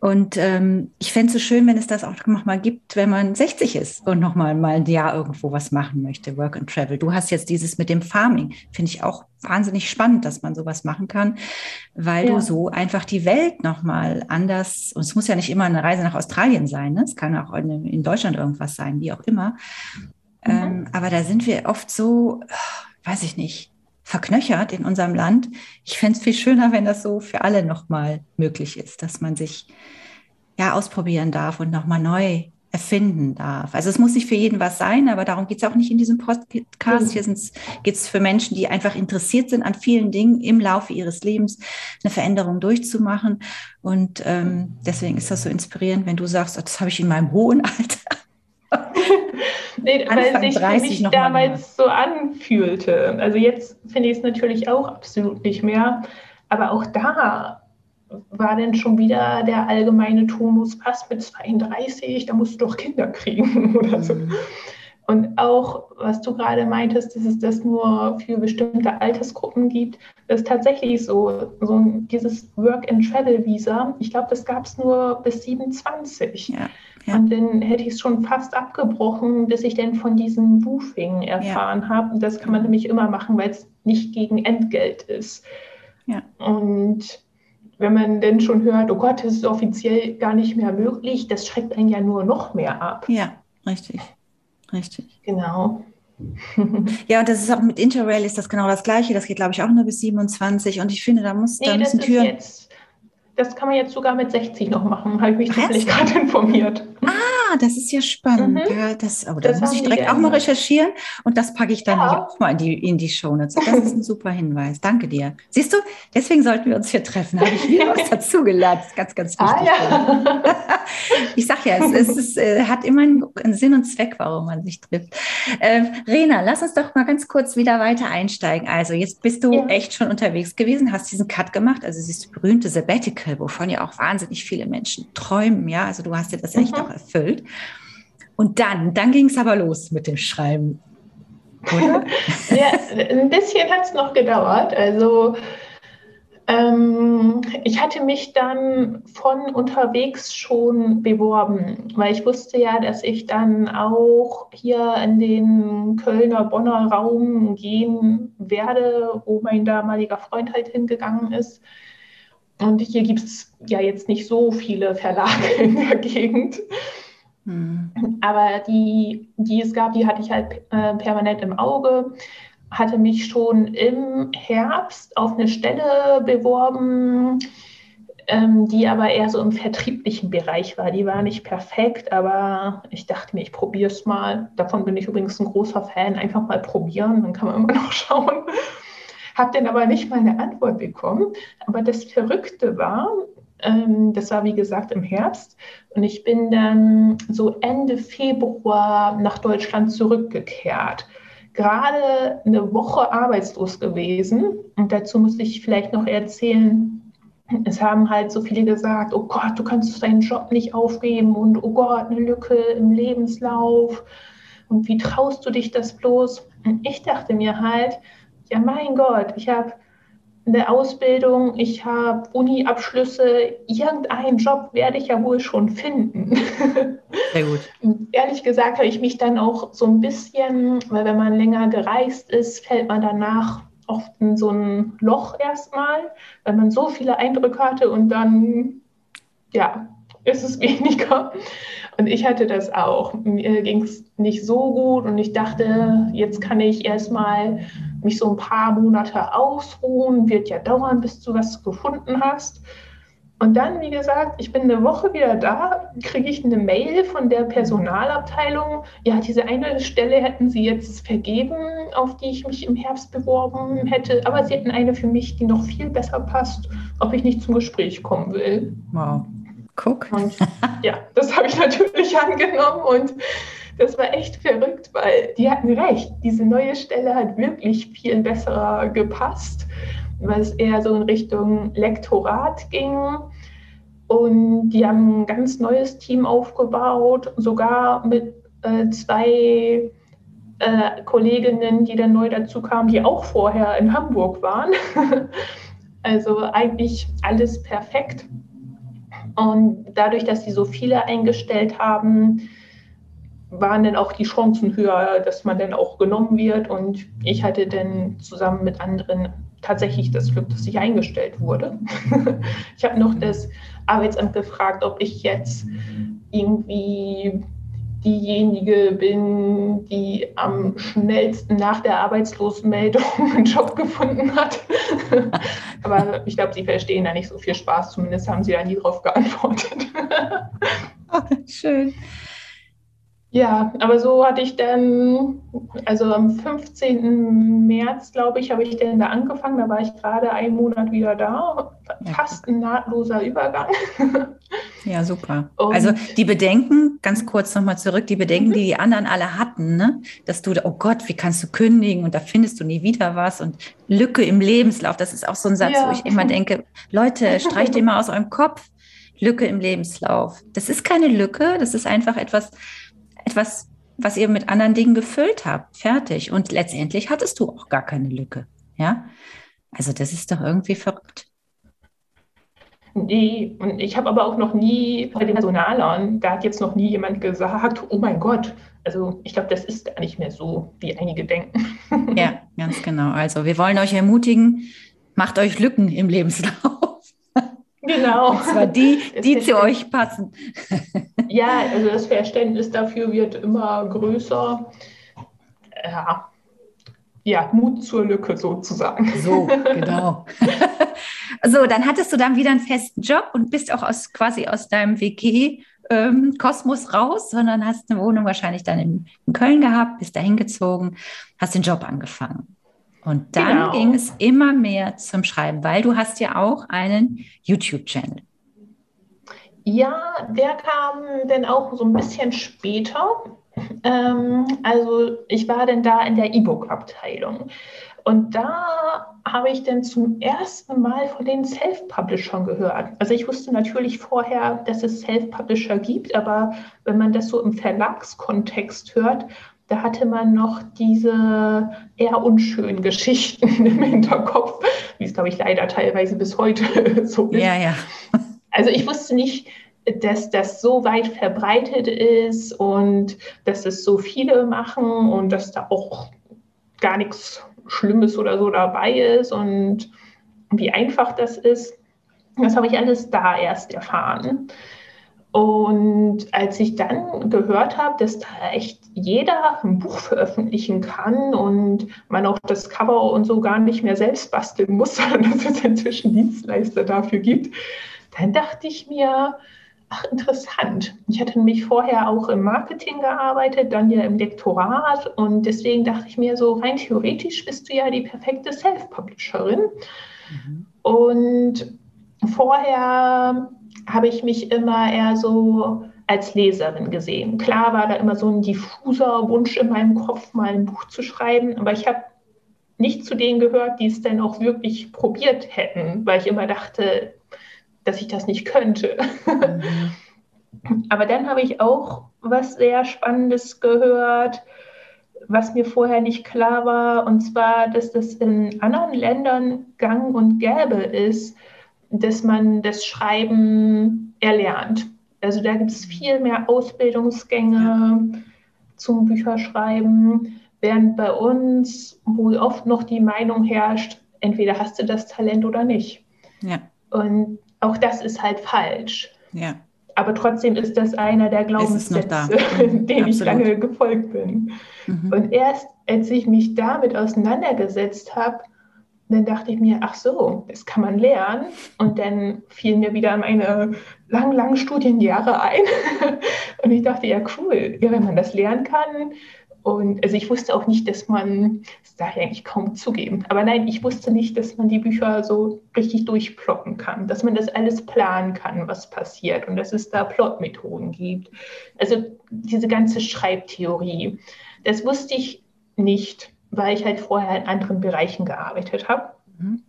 Und ähm, ich fände es so schön, wenn es das auch nochmal gibt, wenn man 60 ist und nochmal mal ein Jahr irgendwo was machen möchte, Work and Travel. Du hast jetzt dieses mit dem Farming, finde ich auch wahnsinnig spannend, dass man sowas machen kann, weil ja. du so einfach die Welt nochmal anders, und es muss ja nicht immer eine Reise nach Australien sein, ne? es kann auch in, in Deutschland irgendwas sein, wie auch immer. Mhm. Ähm, aber da sind wir oft so, weiß ich nicht, verknöchert in unserem Land. Ich fände es viel schöner, wenn das so für alle nochmal möglich ist, dass man sich ja ausprobieren darf und nochmal neu erfinden darf. Also es muss nicht für jeden was sein, aber darum geht es auch nicht in diesem Podcast. Hier geht es für Menschen, die einfach interessiert sind an vielen Dingen im Laufe ihres Lebens, eine Veränderung durchzumachen. Und ähm, deswegen ist das so inspirierend, wenn du sagst, oh, das habe ich in meinem hohen Alter nee, weil sich für mich damals so anfühlte. Also jetzt finde ich es natürlich auch absolut nicht mehr. Aber auch da war dann schon wieder der allgemeine Tonus fast mit 32, da musst du doch Kinder kriegen oder so. Mhm. Und auch, was du gerade meintest, dass es das nur für bestimmte Altersgruppen gibt, ist tatsächlich so. so dieses Work-and-Travel-Visa, ich glaube, das gab es nur bis 27. Ja, ja. Und dann hätte ich es schon fast abgebrochen, bis ich dann von diesem Woofing erfahren ja. habe. Und das kann man nämlich immer machen, weil es nicht gegen Entgelt ist. Ja. Und wenn man denn schon hört, oh Gott, das ist offiziell gar nicht mehr möglich, das schreckt einen ja nur noch mehr ab. Ja, richtig. Richtig. Genau. Ja, und das ist auch mit Interrail ist das genau das Gleiche. Das geht, glaube ich, auch nur bis 27. Und ich finde, da muss, nee, da müssen Türen. Jetzt, das kann man jetzt sogar mit 60 noch machen, habe ich mich tatsächlich gerade informiert. Ah, das ist ja spannend. Mhm. Ja, das, oh, das, das muss ich direkt auch mal recherchieren und das packe ich dann ja. auch mal in die, in die Shownotes. Das ist ein super Hinweis. Danke dir. Siehst du, deswegen sollten wir uns hier treffen. Habe ich wieder was dazugelernt. Das ist ganz, ganz ah, wichtig. Ah, ja. ich sage ja, es, es ist, äh, hat immer einen, Sinn und Zweck, warum man sich trifft. Äh, Rena, lass uns doch mal ganz kurz wieder weiter einsteigen. Also jetzt bist du ja. echt schon unterwegs gewesen, hast diesen Cut gemacht, also dieses berühmte Sabbatical, wovon ja auch wahnsinnig viele Menschen träumen. Ja, also du hast dir das echt mhm. auch erfüllt. Und dann, dann ging es aber los mit dem Schreiben. Oder? ja, ein bisschen hat es noch gedauert. Also ähm, ich hatte mich dann von unterwegs schon beworben, weil ich wusste ja, dass ich dann auch hier in den Kölner, Bonner Raum gehen werde, wo mein damaliger Freund halt hingegangen ist. Und hier gibt es ja jetzt nicht so viele Verlage in der Gegend. Mhm. Aber die, die es gab, die hatte ich halt äh, permanent im Auge, hatte mich schon im Herbst auf eine Stelle beworben, ähm, die aber eher so im vertrieblichen Bereich war. Die war nicht perfekt, aber ich dachte mir, ich probiere es mal. Davon bin ich übrigens ein großer Fan. Einfach mal probieren, dann kann man immer noch schauen. Habe dann aber nicht mal eine Antwort bekommen. Aber das Verrückte war, ähm, das war wie gesagt im Herbst. Und ich bin dann so Ende Februar nach Deutschland zurückgekehrt. Gerade eine Woche arbeitslos gewesen. Und dazu muss ich vielleicht noch erzählen, es haben halt so viele gesagt, oh Gott, du kannst deinen Job nicht aufgeben und oh Gott, eine Lücke im Lebenslauf. Und wie traust du dich das bloß? Und ich dachte mir halt, ja mein Gott, ich habe eine Ausbildung, ich habe Uni-Abschlüsse, irgendeinen Job werde ich ja wohl schon finden. Sehr gut. Ehrlich gesagt habe ich mich dann auch so ein bisschen, weil wenn man länger gereist ist, fällt man danach oft in so ein Loch erstmal, weil man so viele Eindrücke hatte und dann, ja, ist es weniger. Und ich hatte das auch. Mir ging es nicht so gut und ich dachte, jetzt kann ich erstmal mich so ein paar Monate ausruhen, wird ja dauern, bis du was gefunden hast. Und dann, wie gesagt, ich bin eine Woche wieder da, kriege ich eine Mail von der Personalabteilung. Ja, diese eine Stelle hätten sie jetzt vergeben, auf die ich mich im Herbst beworben hätte. Aber sie hätten eine für mich, die noch viel besser passt, ob ich nicht zum Gespräch kommen will. Wow. Guck. Und ja, das habe ich natürlich angenommen und das war echt verrückt, weil die hatten recht. Diese neue Stelle hat wirklich viel besser gepasst, weil es eher so in Richtung Lektorat ging. Und die haben ein ganz neues Team aufgebaut, sogar mit äh, zwei äh, Kolleginnen, die dann neu dazu kamen, die auch vorher in Hamburg waren. also eigentlich alles perfekt. Und dadurch, dass sie so viele eingestellt haben, waren dann auch die Chancen höher, dass man dann auch genommen wird. Und ich hatte dann zusammen mit anderen tatsächlich das Glück, dass ich eingestellt wurde. ich habe noch das Arbeitsamt gefragt, ob ich jetzt irgendwie diejenige bin, die am schnellsten nach der Arbeitslosenmeldung einen Job gefunden hat. Aber ich glaube, sie verstehen da nicht so viel Spaß. Zumindest haben sie da nie drauf geantwortet. oh, schön. Ja, aber so hatte ich dann, also am 15. März, glaube ich, habe ich dann da angefangen. Da war ich gerade einen Monat wieder da. Fast ein nahtloser Übergang. Ja, super. Und also die Bedenken, ganz kurz nochmal zurück, die Bedenken, die die anderen alle hatten, ne? dass du, oh Gott, wie kannst du kündigen und da findest du nie wieder was und Lücke im Lebenslauf, das ist auch so ein Satz, ja. wo ich immer denke, Leute, streicht den mal aus eurem Kopf. Lücke im Lebenslauf. Das ist keine Lücke, das ist einfach etwas, etwas, was ihr mit anderen Dingen gefüllt habt. Fertig. Und letztendlich hattest du auch gar keine Lücke. Ja. Also das ist doch irgendwie verrückt. Nee, und ich habe aber auch noch nie bei den Personalern, da hat jetzt noch nie jemand gesagt, oh mein Gott, also ich glaube, das ist gar nicht mehr so, wie einige denken. Ja, ganz genau. Also wir wollen euch ermutigen, macht euch Lücken im Lebenslauf. Genau. Und zwar die, die zu euch passen. Ja, also das Verständnis dafür wird immer größer. Ja, ja Mut zur Lücke sozusagen. So, genau. so, dann hattest du dann wieder einen festen Job und bist auch aus, quasi aus deinem WG ähm, Kosmos raus, sondern hast eine Wohnung wahrscheinlich dann in, in Köln gehabt, bist da hingezogen, hast den Job angefangen. Und dann genau. ging es immer mehr zum Schreiben, weil du hast ja auch einen YouTube-Channel. Ja, der kam dann auch so ein bisschen später. Ähm, also ich war dann da in der E-Book-Abteilung. Und da habe ich dann zum ersten Mal von den Self-Publishern gehört. Also ich wusste natürlich vorher, dass es Self-Publisher gibt, aber wenn man das so im Verlagskontext hört, da hatte man noch diese eher unschönen Geschichten im Hinterkopf, wie es, glaube ich, leider teilweise bis heute so ist. Ja, ja. Also ich wusste nicht, dass das so weit verbreitet ist und dass es so viele machen und dass da auch gar nichts Schlimmes oder so dabei ist und wie einfach das ist. Das habe ich alles da erst erfahren. Und als ich dann gehört habe, dass da echt jeder ein Buch veröffentlichen kann und man auch das Cover und so gar nicht mehr selbst basteln muss, sondern dass es inzwischen Dienstleister dafür gibt, dann dachte ich mir, ach interessant. Ich hatte nämlich vorher auch im Marketing gearbeitet, dann ja im Lektorat und deswegen dachte ich mir so, rein theoretisch bist du ja die perfekte Self-Publisherin. Mhm. Und vorher habe ich mich immer eher so als Leserin gesehen. Klar war da immer so ein diffuser Wunsch in meinem Kopf, mal ein Buch zu schreiben, aber ich habe nicht zu denen gehört, die es dann auch wirklich probiert hätten, weil ich immer dachte, dass ich das nicht könnte. Mhm. aber dann habe ich auch was sehr Spannendes gehört, was mir vorher nicht klar war, und zwar, dass das in anderen Ländern gang und gäbe ist, dass man das Schreiben erlernt. Also da gibt es viel mehr Ausbildungsgänge ja. zum Bücherschreiben, während bei uns wohl oft noch die Meinung herrscht, entweder hast du das Talent oder nicht. Ja. Und auch das ist halt falsch. Ja. Aber trotzdem ist das einer der Glaubenssätze, mhm. denen ich lange gefolgt bin. Mhm. Und erst als ich mich damit auseinandergesetzt habe, dann dachte ich mir, ach so, das kann man lernen. Und dann fielen mir wieder meine langen, langen Studienjahre ein. Und ich dachte, ja, cool, ja, wenn man das lernen kann. Und also ich wusste auch nicht, dass man, das darf ich eigentlich kaum zugeben, aber nein, ich wusste nicht, dass man die Bücher so richtig durchploppen kann, dass man das alles planen kann, was passiert und dass es da Plotmethoden gibt. Also diese ganze Schreibtheorie, das wusste ich nicht weil ich halt vorher in anderen Bereichen gearbeitet habe. Mhm.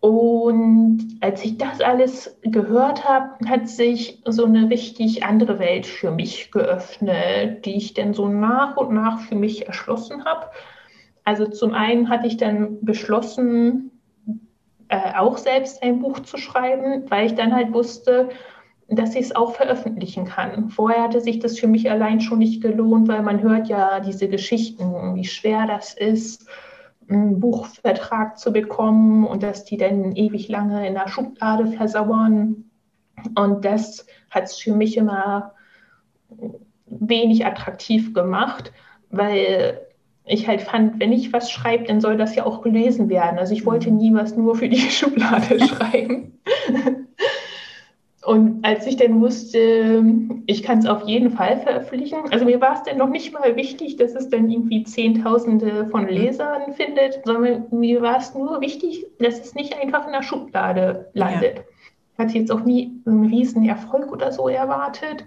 Und als ich das alles gehört habe, hat sich so eine richtig andere Welt für mich geöffnet, die ich dann so nach und nach für mich erschlossen habe. Also zum einen hatte ich dann beschlossen, äh, auch selbst ein Buch zu schreiben, weil ich dann halt wusste, dass ich es auch veröffentlichen kann. Vorher hatte sich das für mich allein schon nicht gelohnt, weil man hört ja diese Geschichten, wie schwer das ist, einen Buchvertrag zu bekommen und dass die dann ewig lange in der Schublade versauern. Und das hat es für mich immer wenig attraktiv gemacht, weil ich halt fand, wenn ich was schreibe, dann soll das ja auch gelesen werden. Also ich wollte nie was nur für die Schublade schreiben. Und als ich dann wusste, ich kann es auf jeden Fall veröffentlichen, also mir war es dann noch nicht mal wichtig, dass es dann irgendwie Zehntausende von mhm. Lesern findet, sondern mir war es nur wichtig, dass es nicht einfach in der Schublade landet. Ja. Ich hatte jetzt auch nie einen riesen Erfolg oder so erwartet.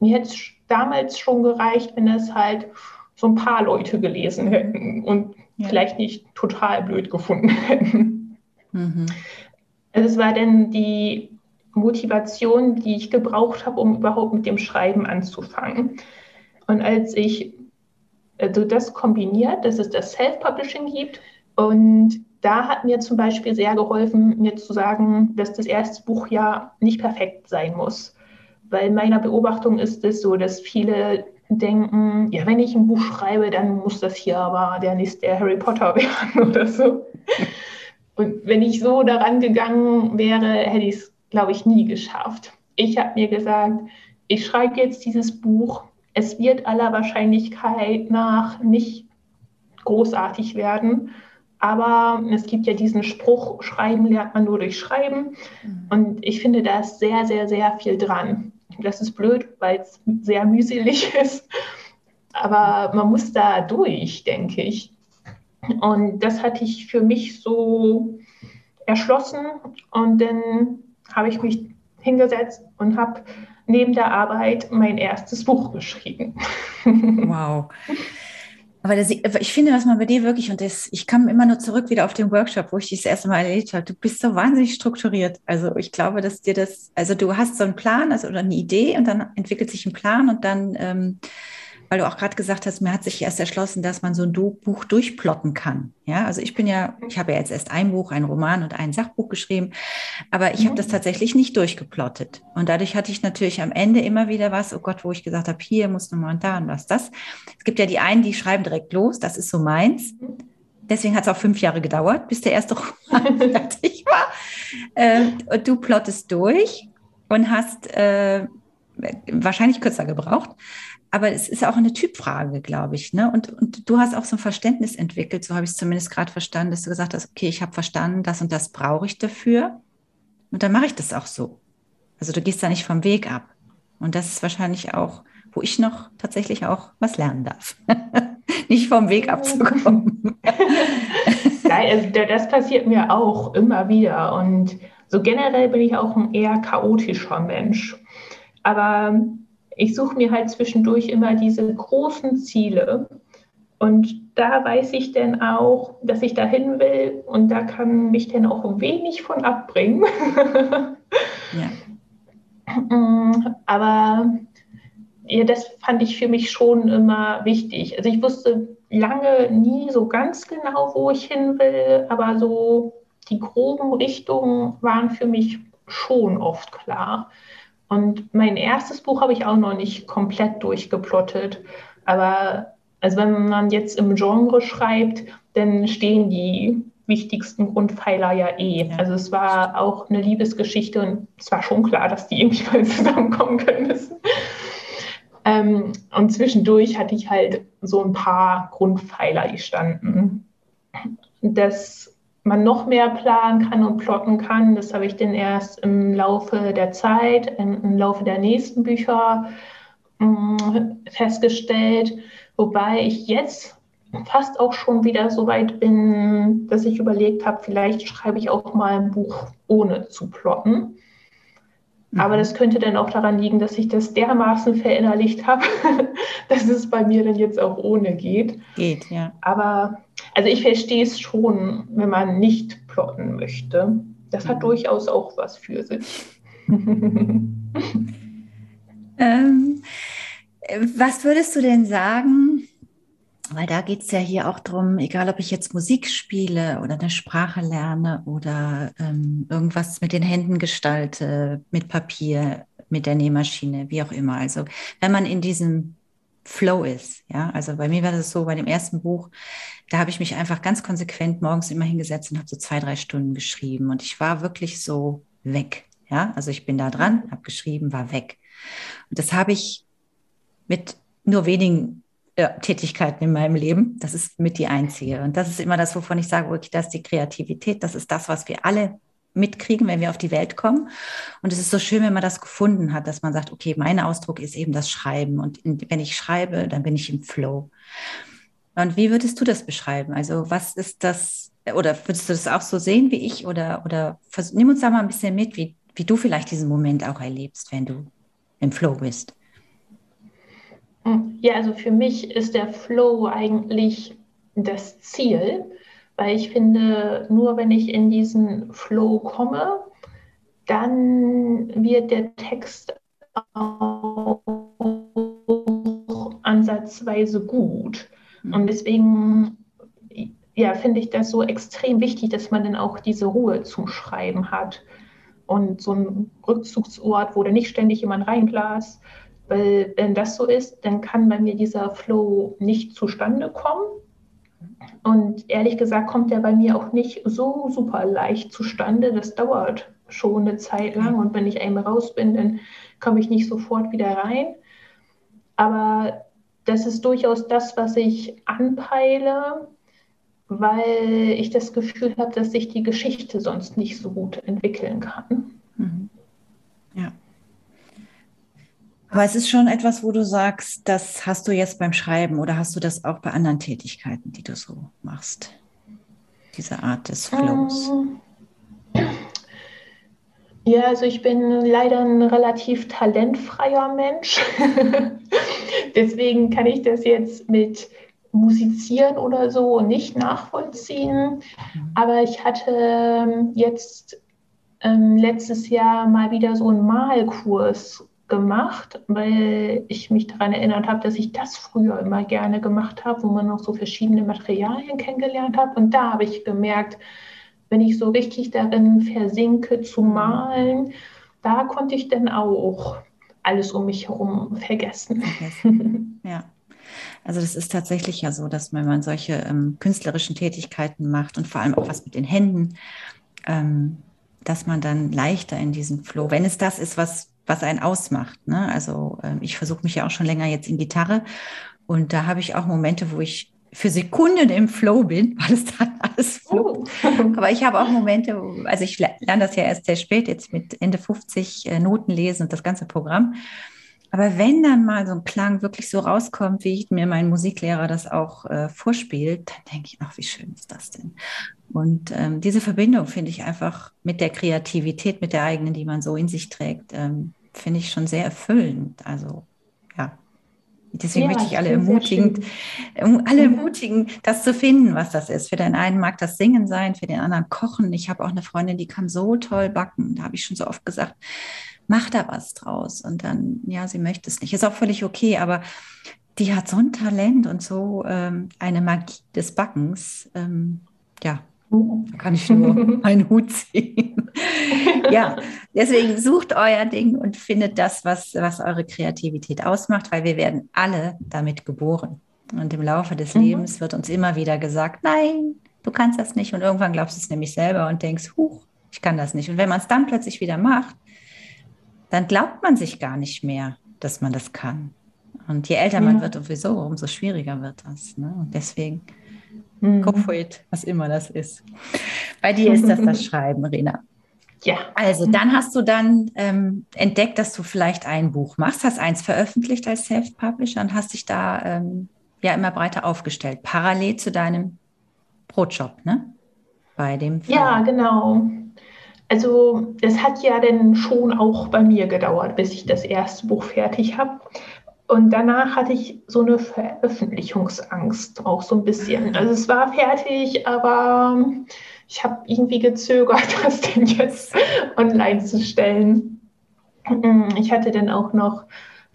Mir hätte es damals schon gereicht, wenn es halt so ein paar Leute gelesen hätten und ja. vielleicht nicht total blöd gefunden hätten. Mhm. Also es war dann die Motivation, die ich gebraucht habe, um überhaupt mit dem Schreiben anzufangen. Und als ich also das kombiniert, dass es das Self-Publishing gibt und da hat mir zum Beispiel sehr geholfen, mir zu sagen, dass das erste Buch ja nicht perfekt sein muss. Weil meiner Beobachtung ist es so, dass viele denken, ja, wenn ich ein Buch schreibe, dann muss das hier aber der nächste Harry Potter werden oder so. Und wenn ich so daran gegangen wäre, hätte ich es glaube ich, nie geschafft. Ich habe mir gesagt, ich schreibe jetzt dieses Buch. Es wird aller Wahrscheinlichkeit nach nicht großartig werden. Aber es gibt ja diesen Spruch, Schreiben lernt man nur durch Schreiben. Mhm. Und ich finde, da ist sehr, sehr, sehr viel dran. Das ist blöd, weil es sehr mühselig ist. Aber man muss da durch, denke ich. Und das hatte ich für mich so erschlossen. Und dann habe ich mich hingesetzt und habe neben der Arbeit mein erstes Buch geschrieben. Wow. Aber das, ich finde, was man bei dir wirklich, und das, ich kam immer nur zurück wieder auf den Workshop, wo ich dich das erste Mal erlebt habe, du bist so wahnsinnig strukturiert. Also ich glaube, dass dir das, also du hast so einen Plan also, oder eine Idee und dann entwickelt sich ein Plan und dann ähm, weil du auch gerade gesagt hast, mir hat sich erst erschlossen, dass man so ein Buch durchplotten kann. Ja, also ich bin ja, ich habe ja jetzt erst ein Buch, ein Roman und ein Sachbuch geschrieben, aber ich habe das tatsächlich nicht durchgeplottet. Und dadurch hatte ich natürlich am Ende immer wieder was, oh Gott, wo ich gesagt habe, hier muss nochmal und da und was das. Es gibt ja die einen, die schreiben direkt los, das ist so meins. Deswegen hat es auch fünf Jahre gedauert, bis der erste Roman fertig war. Äh, und du plottest durch und hast äh, wahrscheinlich kürzer gebraucht. Aber es ist auch eine Typfrage, glaube ich. Ne? Und, und du hast auch so ein Verständnis entwickelt, so habe ich es zumindest gerade verstanden, dass du gesagt hast, okay, ich habe verstanden, das und das brauche ich dafür. Und dann mache ich das auch so. Also du gehst da nicht vom Weg ab. Und das ist wahrscheinlich auch, wo ich noch tatsächlich auch was lernen darf. nicht vom Weg abzukommen. Also das passiert mir auch immer wieder. Und so generell bin ich auch ein eher chaotischer Mensch. Aber ich suche mir halt zwischendurch immer diese großen Ziele. Und da weiß ich dann auch, dass ich dahin will und da kann mich dann auch wenig von abbringen. ja. Aber ja, das fand ich für mich schon immer wichtig. Also ich wusste lange nie so ganz genau, wo ich hin will, aber so die groben Richtungen waren für mich schon oft klar. Und mein erstes Buch habe ich auch noch nicht komplett durchgeplottet. Aber also wenn man jetzt im Genre schreibt, dann stehen die wichtigsten Grundpfeiler ja eh. Ja. Also es war auch eine Liebesgeschichte und es war schon klar, dass die irgendwie mal zusammenkommen können müssen. Ähm, und zwischendurch hatte ich halt so ein paar Grundpfeiler, die standen. Das man noch mehr planen kann und plotten kann. Das habe ich dann erst im Laufe der Zeit, im, Laufe der nächsten Bücher ähm, festgestellt. Wobei ich jetzt fast auch schon wieder so weit bin, dass ich überlegt habe, vielleicht schreibe ich auch mal ein Buch ohne zu plotten. Aber mhm. das könnte dann auch daran liegen, dass ich das dermaßen verinnerlicht habe, dass es bei mir dann jetzt auch ohne geht. Geht, ja. Aber also ich verstehe es schon, wenn man nicht plotten möchte. Das hat mhm. durchaus auch was für sich. ähm, was würdest du denn sagen? Weil da geht es ja hier auch darum, egal ob ich jetzt Musik spiele oder eine Sprache lerne oder ähm, irgendwas mit den Händen gestalte, mit Papier, mit der Nähmaschine, wie auch immer. Also wenn man in diesem Flow ist, ja, also bei mir war das so, bei dem ersten Buch, da habe ich mich einfach ganz konsequent morgens immer hingesetzt und habe so zwei, drei Stunden geschrieben und ich war wirklich so weg, ja, also ich bin da dran, habe geschrieben, war weg. Und das habe ich mit nur wenigen ja, Tätigkeiten in meinem Leben. Das ist mit die einzige. Und das ist immer das, wovon ich sage, okay, das ist die Kreativität, das ist das, was wir alle mitkriegen, wenn wir auf die Welt kommen. Und es ist so schön, wenn man das gefunden hat, dass man sagt, okay, mein Ausdruck ist eben das Schreiben. Und wenn ich schreibe, dann bin ich im Flow. Und wie würdest du das beschreiben? Also was ist das, oder würdest du das auch so sehen wie ich? Oder, oder nimm uns da mal ein bisschen mit, wie, wie du vielleicht diesen Moment auch erlebst, wenn du im Flow bist. Ja, also für mich ist der Flow eigentlich das Ziel, weil ich finde, nur wenn ich in diesen Flow komme, dann wird der Text auch ansatzweise gut. Und mhm. deswegen ja, finde ich das so extrem wichtig, dass man dann auch diese Ruhe zum Schreiben hat. Und so ein Rückzugsort, wo da nicht ständig jemand reinglas. Weil wenn das so ist, dann kann bei mir dieser Flow nicht zustande kommen. Und ehrlich gesagt kommt der bei mir auch nicht so super leicht zustande. Das dauert schon eine Zeit lang. Und wenn ich einmal raus bin, dann komme ich nicht sofort wieder rein. Aber das ist durchaus das, was ich anpeile, weil ich das Gefühl habe, dass sich die Geschichte sonst nicht so gut entwickeln kann. Mhm. Ja. Aber es ist schon etwas, wo du sagst, das hast du jetzt beim Schreiben oder hast du das auch bei anderen Tätigkeiten, die du so machst? Diese Art des Flows. Ähm, ja, also ich bin leider ein relativ talentfreier Mensch. Deswegen kann ich das jetzt mit Musizieren oder so nicht nachvollziehen. Aber ich hatte ähm, jetzt ähm, letztes Jahr mal wieder so einen Malkurs gemacht, weil ich mich daran erinnert habe, dass ich das früher immer gerne gemacht habe, wo man noch so verschiedene Materialien kennengelernt hat. Und da habe ich gemerkt, wenn ich so richtig darin versinke zu malen, da konnte ich dann auch alles um mich herum vergessen. vergessen. Ja. Also das ist tatsächlich ja so, dass wenn man solche ähm, künstlerischen Tätigkeiten macht und vor allem auch was mit den Händen, ähm, dass man dann leichter in diesen Flow, wenn es das ist, was, was einen ausmacht. Ne? Also ähm, ich versuche mich ja auch schon länger jetzt in Gitarre und da habe ich auch Momente, wo ich für Sekunden im Flow bin, weil es dann alles fluppt. Oh. Aber ich habe auch Momente, also ich lerne das ja erst sehr spät, jetzt mit Ende 50 äh, Noten lesen und das ganze Programm. Aber wenn dann mal so ein Klang wirklich so rauskommt, wie mir mein Musiklehrer das auch äh, vorspielt, dann denke ich, ach, wie schön ist das denn? Und ähm, diese Verbindung finde ich einfach mit der Kreativität, mit der eigenen, die man so in sich trägt, ähm, finde ich schon sehr erfüllend. Also ja, Deswegen ja, möchte ich alle ermutigen, alle ermutigen, das zu finden, was das ist. Für den einen mag das Singen sein, für den anderen Kochen. Ich habe auch eine Freundin, die kann so toll backen. Da habe ich schon so oft gesagt, mach da was draus. Und dann, ja, sie möchte es nicht. Ist auch völlig okay, aber die hat so ein Talent und so ähm, eine Magie des Backens. Ähm, ja, da kann ich nur meinen Hut ziehen. ja, deswegen sucht euer Ding und findet das, was, was eure Kreativität ausmacht, weil wir werden alle damit geboren. Und im Laufe des mhm. Lebens wird uns immer wieder gesagt, nein, du kannst das nicht. Und irgendwann glaubst du es nämlich selber und denkst, huch, ich kann das nicht. Und wenn man es dann plötzlich wieder macht, dann glaubt man sich gar nicht mehr, dass man das kann. Und je älter man wird, sowieso, umso schwieriger wird das. Ne? Und deswegen Mhm. Go for it, was immer das ist. Bei dir ist das das Schreiben, Rena. Ja. Also dann hast du dann ähm, entdeckt, dass du vielleicht ein Buch machst, hast eins veröffentlicht als Self-Publisher und hast dich da ähm, ja immer breiter aufgestellt, parallel zu deinem Brotjob, ne? Bei dem Film. Ja, genau. Also es hat ja dann schon auch bei mir gedauert, bis ich das erste Buch fertig habe. Und danach hatte ich so eine Veröffentlichungsangst auch so ein bisschen. Also es war fertig, aber ich habe irgendwie gezögert, das denn jetzt online zu stellen. Ich hatte dann auch noch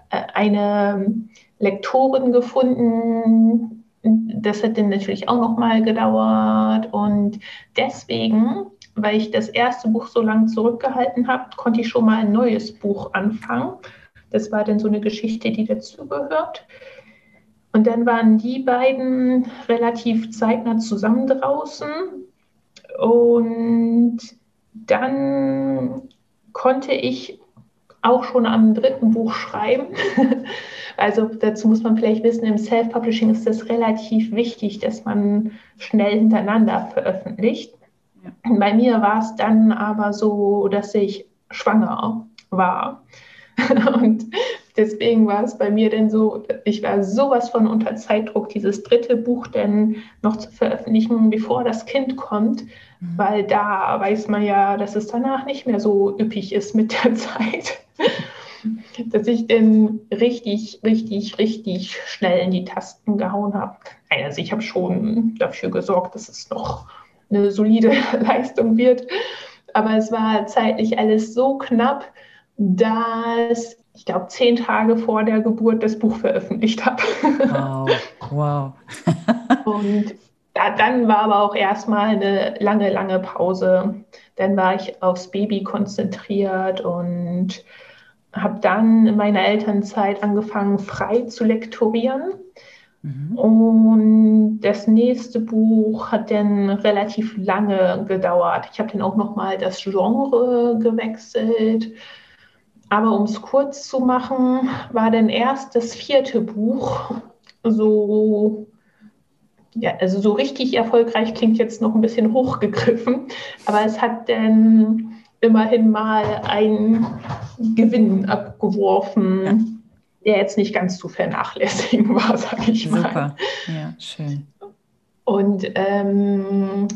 äh, eine Lektorin gefunden. Das hat dann natürlich auch noch mal gedauert. Und deswegen, weil ich das erste Buch so lange zurückgehalten habe, konnte ich schon mal ein neues Buch anfangen. Das war dann so eine Geschichte, die dazugehört. Und dann waren die beiden relativ zeitnah zusammen draußen. Und dann konnte ich auch schon am dritten Buch schreiben. also dazu muss man vielleicht wissen, im Self-Publishing ist das relativ wichtig, dass man schnell hintereinander veröffentlicht. Bei mir war es dann aber so, dass ich schwanger war. Und deswegen war es bei mir denn so, ich war sowas von unter Zeitdruck, dieses dritte Buch denn noch zu veröffentlichen, bevor das Kind kommt, mhm. weil da weiß man ja, dass es danach nicht mehr so üppig ist mit der Zeit. dass ich denn richtig, richtig, richtig schnell in die Tasten gehauen habe. Also ich habe schon dafür gesorgt, dass es noch eine solide Leistung wird. Aber es war zeitlich alles so knapp, dass ich glaube, zehn Tage vor der Geburt das Buch veröffentlicht habe. Wow, wow. Und da, dann war aber auch erstmal eine lange, lange Pause. Dann war ich aufs Baby konzentriert und habe dann in meiner Elternzeit angefangen, frei zu lektorieren. Mhm. Und das nächste Buch hat dann relativ lange gedauert. Ich habe dann auch nochmal das Genre gewechselt. Aber um es kurz zu machen, war dann erst das vierte Buch so, ja, also so richtig erfolgreich klingt jetzt noch ein bisschen hochgegriffen, aber es hat dann immerhin mal einen Gewinn abgeworfen, ja. Der jetzt nicht ganz zu vernachlässigen war, sage ich mal. Super, ja, schön. Und ähm,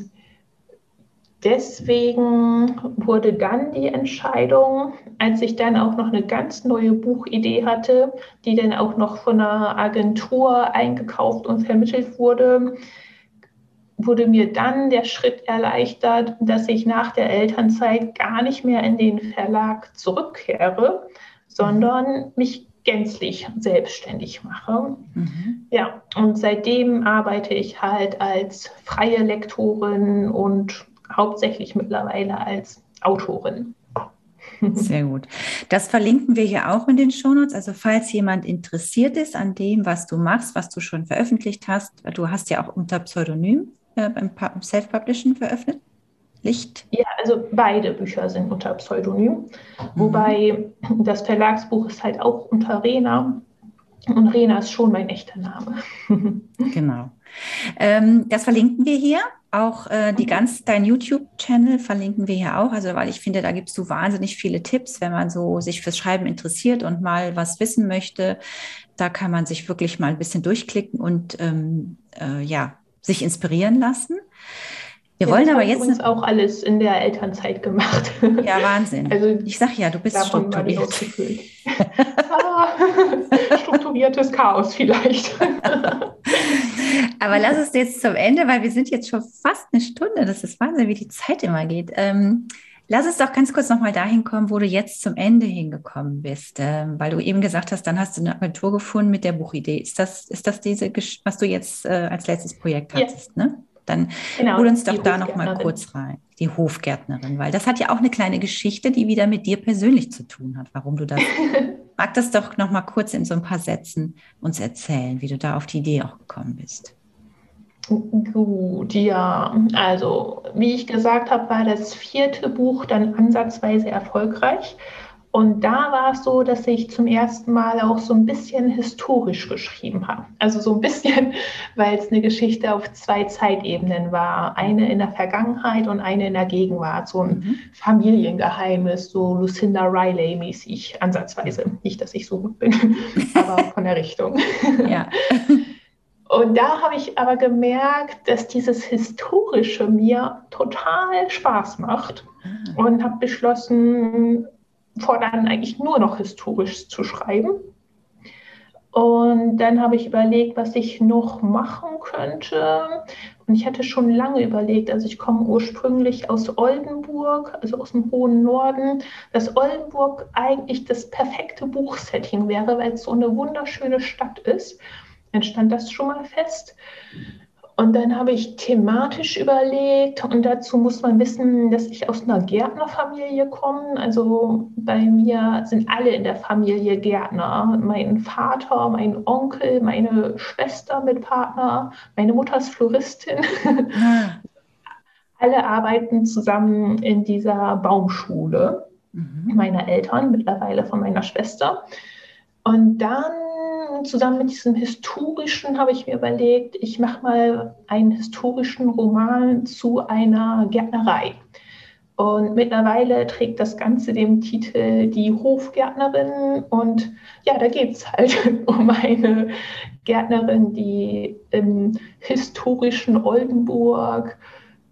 deswegen wurde dann die Entscheidung, als ich dann auch noch eine ganz neue Buchidee hatte, die dann auch noch von einer Agentur eingekauft und vermittelt wurde, wurde mir dann der Schritt erleichtert, dass ich nach der Elternzeit gar nicht mehr in den Verlag zurückkehre, sondern mich gänzlich selbstständig mache. Mhm. Ja, und seitdem arbeite ich halt als freie Lektorin und hauptsächlich mittlerweile als Autorin. Sehr gut. Das verlinken wir hier auch in den Shownotes. Also falls jemand interessiert ist an dem, was du machst, was du schon veröffentlicht hast, du hast ja auch unter Pseudonym äh, beim Self-Publishing veröffentlicht. Licht? Ja, also beide Bücher sind unter Pseudonym, mhm. wobei das Verlagsbuch ist halt auch unter Rena und Rena ist schon mein echter Name. genau. Ähm, das verlinken wir hier. Auch äh, die ganz, dein YouTube-Channel verlinken wir hier auch. Also, weil ich finde, da gibst du wahnsinnig viele Tipps, wenn man so sich fürs Schreiben interessiert und mal was wissen möchte. Da kann man sich wirklich mal ein bisschen durchklicken und ähm, äh, ja, sich inspirieren lassen. Wir ja, wollen aber jetzt uns auch alles in der Elternzeit gemacht. Ja, Wahnsinn. Also ich sag ja, du bist strukturiert. ah, strukturiertes Chaos vielleicht. aber lass es jetzt zum Ende, weil wir sind jetzt schon fast eine Stunde. Das ist Wahnsinn, wie die Zeit immer geht. Ähm, lass es doch ganz kurz nochmal dahin kommen, wo du jetzt zum Ende hingekommen bist, ähm, weil du eben gesagt hast, dann hast du eine Agentur gefunden mit der Buchidee. Ist das, ist das diese, was du jetzt äh, als letztes Projekt hattest, ja. ne? Dann genau, hol uns doch da noch mal kurz rein. Die Hofgärtnerin, weil das hat ja auch eine kleine Geschichte, die wieder mit dir persönlich zu tun hat, warum du das. mag das doch noch mal kurz in so ein paar Sätzen uns erzählen, wie du da auf die Idee auch gekommen bist. Gut, ja. Also, wie ich gesagt habe, war das vierte Buch dann ansatzweise erfolgreich. Und da war es so, dass ich zum ersten Mal auch so ein bisschen historisch geschrieben habe. Also so ein bisschen, weil es eine Geschichte auf zwei Zeitebenen war. Eine in der Vergangenheit und eine in der Gegenwart. So ein mhm. Familiengeheimnis, so Lucinda Riley-mäßig, ansatzweise. Nicht, dass ich so gut bin, aber von der Richtung. Ja. Und da habe ich aber gemerkt, dass dieses Historische mir total Spaß macht ah. und habe beschlossen, fortan eigentlich nur noch historisch zu schreiben. Und dann habe ich überlegt, was ich noch machen könnte. Und ich hatte schon lange überlegt, also ich komme ursprünglich aus Oldenburg, also aus dem hohen Norden, dass Oldenburg eigentlich das perfekte Buchsetting wäre, weil es so eine wunderschöne Stadt ist. Dann stand das schon mal fest. Und dann habe ich thematisch überlegt und dazu muss man wissen, dass ich aus einer Gärtnerfamilie komme. Also bei mir sind alle in der Familie Gärtner. Mein Vater, mein Onkel, meine Schwester mit Partner, meine Mutter ist Floristin. Ah. alle arbeiten zusammen in dieser Baumschule mhm. meiner Eltern, mittlerweile von meiner Schwester. Und dann dann zusammen mit diesem historischen habe ich mir überlegt, ich mache mal einen historischen Roman zu einer Gärtnerei. Und mittlerweile trägt das Ganze den Titel Die Hofgärtnerin. Und ja, da geht es halt um eine Gärtnerin, die im historischen Oldenburg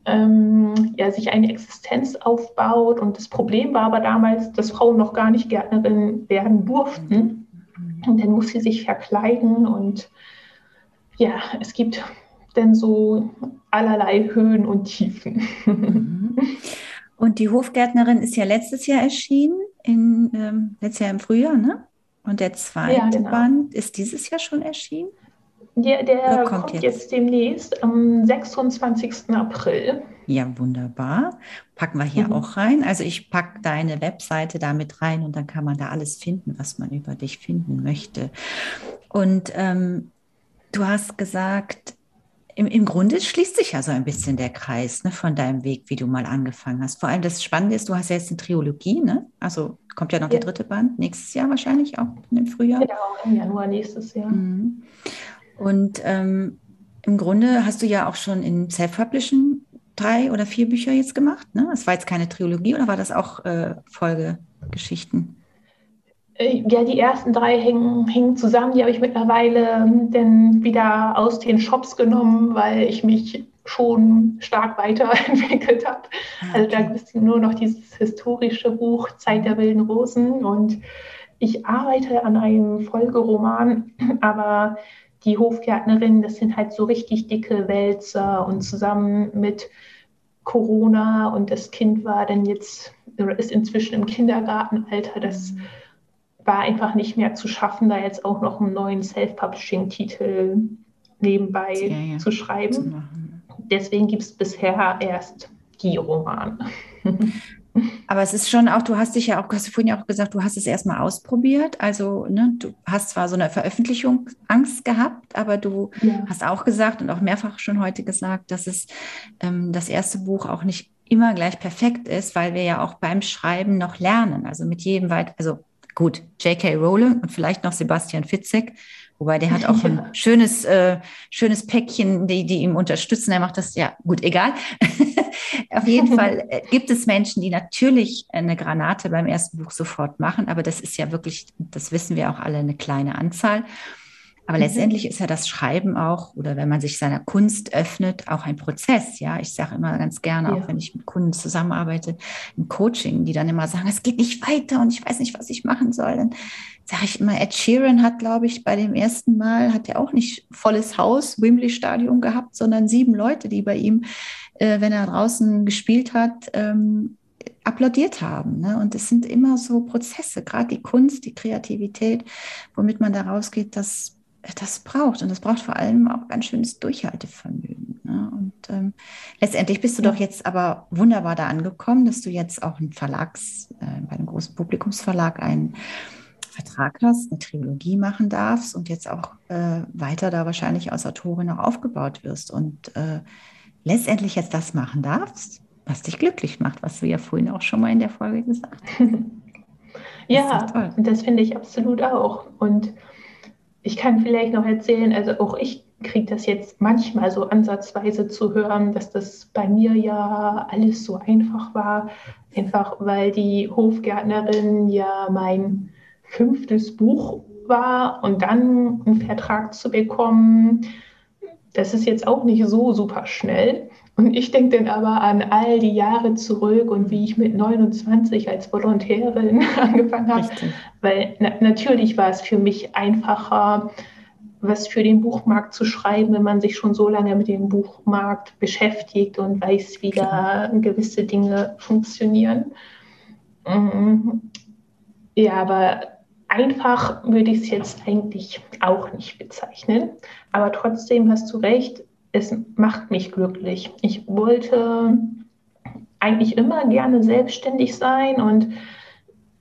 ähm, ja, sich eine Existenz aufbaut. Und das Problem war aber damals, dass Frauen noch gar nicht Gärtnerin werden durften. Und dann muss sie sich verkleiden und ja, es gibt dann so allerlei Höhen und Tiefen. Und die Hofgärtnerin ist ja letztes Jahr erschienen, in, ähm, letztes Jahr im Frühjahr, ne? Und der zweite ja, genau. Band ist dieses Jahr schon erschienen? Der, der kommt, kommt jetzt? jetzt? demnächst am 26. April. Ja, wunderbar. Packen wir hier mhm. auch rein. Also ich packe deine Webseite da mit rein und dann kann man da alles finden, was man über dich finden möchte. Und ähm, du hast gesagt, im, im Grunde schließt sich ja so ein bisschen der Kreis ne, von deinem Weg, wie du mal angefangen hast. Vor allem das Spannende ist, du hast ja jetzt eine Trilogie, ne? Also kommt ja noch ja. der dritte Band, nächstes Jahr wahrscheinlich auch im Frühjahr. Genau, im Januar nächstes Jahr. Mhm. Und ähm, im Grunde hast du ja auch schon in Self-Publishing drei oder vier Bücher jetzt gemacht. Ne? Das war jetzt keine Trilogie oder war das auch äh, Folgegeschichten? Äh, ja, die ersten drei hängen, hängen zusammen. Die habe ich mittlerweile ähm, dann wieder aus den Shops genommen, weil ich mich schon stark weiterentwickelt habe. Ah, also da ist nur noch dieses historische Buch Zeit der wilden Rosen und ich arbeite an einem Folgeroman, aber die Hofgärtnerin, das sind halt so richtig dicke Wälzer und zusammen mit Corona und das Kind war dann jetzt, ist inzwischen im Kindergartenalter, das war einfach nicht mehr zu schaffen, da jetzt auch noch einen neuen Self-Publishing-Titel nebenbei ja, ja. zu schreiben. Zu Deswegen gibt es bisher erst die Romane. Aber es ist schon auch, du hast dich ja auch, hast du vorhin ja auch gesagt, du hast es erstmal ausprobiert. Also, ne, du hast zwar so eine Veröffentlichung Angst gehabt, aber du ja. hast auch gesagt und auch mehrfach schon heute gesagt, dass es ähm, das erste Buch auch nicht immer gleich perfekt ist, weil wir ja auch beim Schreiben noch lernen. Also mit jedem weit, also gut, J.K. Rowling und vielleicht noch Sebastian Fitzek, wobei der hat auch ja. ein schönes, äh, schönes Päckchen, die, die ihm unterstützen. Er macht das, ja, gut, egal. Auf jeden Fall äh, gibt es Menschen, die natürlich eine Granate beim ersten Buch sofort machen, aber das ist ja wirklich, das wissen wir auch alle, eine kleine Anzahl. Aber mhm. letztendlich ist ja das Schreiben auch, oder wenn man sich seiner Kunst öffnet, auch ein Prozess. Ja, ich sage immer ganz gerne, ja. auch wenn ich mit Kunden zusammenarbeite im Coaching, die dann immer sagen, es geht nicht weiter und ich weiß nicht, was ich machen soll. Dann sage ich immer, Ed Sheeran hat, glaube ich, bei dem ersten Mal, hat er auch nicht volles Haus, Wembley Stadion gehabt, sondern sieben Leute, die bei ihm, äh, wenn er draußen gespielt hat, ähm, applaudiert haben. Ne? Und es sind immer so Prozesse, gerade die Kunst, die Kreativität, womit man da rausgeht, das das braucht. Und das braucht vor allem auch ganz schönes Durchhaltevermögen. Ne? Und ähm, letztendlich bist du doch jetzt aber wunderbar da angekommen, dass du jetzt auch einen Verlags, äh, bei einem großen Publikumsverlag einen Vertrag hast, eine Trilogie machen darfst und jetzt auch äh, weiter da wahrscheinlich als Autorin auch aufgebaut wirst und äh, letztendlich jetzt das machen darfst, was dich glücklich macht, was du ja vorhin auch schon mal in der Folge gesagt hast. ja, das, das finde ich absolut auch. Und ich kann vielleicht noch erzählen, also auch ich kriege das jetzt manchmal so ansatzweise zu hören, dass das bei mir ja alles so einfach war. Einfach weil die Hofgärtnerin ja mein fünftes Buch war und dann einen Vertrag zu bekommen, das ist jetzt auch nicht so super schnell. Und ich denke dann aber an all die Jahre zurück und wie ich mit 29 als Volontärin angefangen habe. Richtig. Weil na natürlich war es für mich einfacher, was für den Buchmarkt zu schreiben, wenn man sich schon so lange mit dem Buchmarkt beschäftigt und weiß, wie da gewisse Dinge funktionieren. Mhm. Ja, aber einfach würde ich es jetzt eigentlich auch nicht bezeichnen. Aber trotzdem hast du recht, es macht mich glücklich. Ich wollte eigentlich immer gerne selbstständig sein und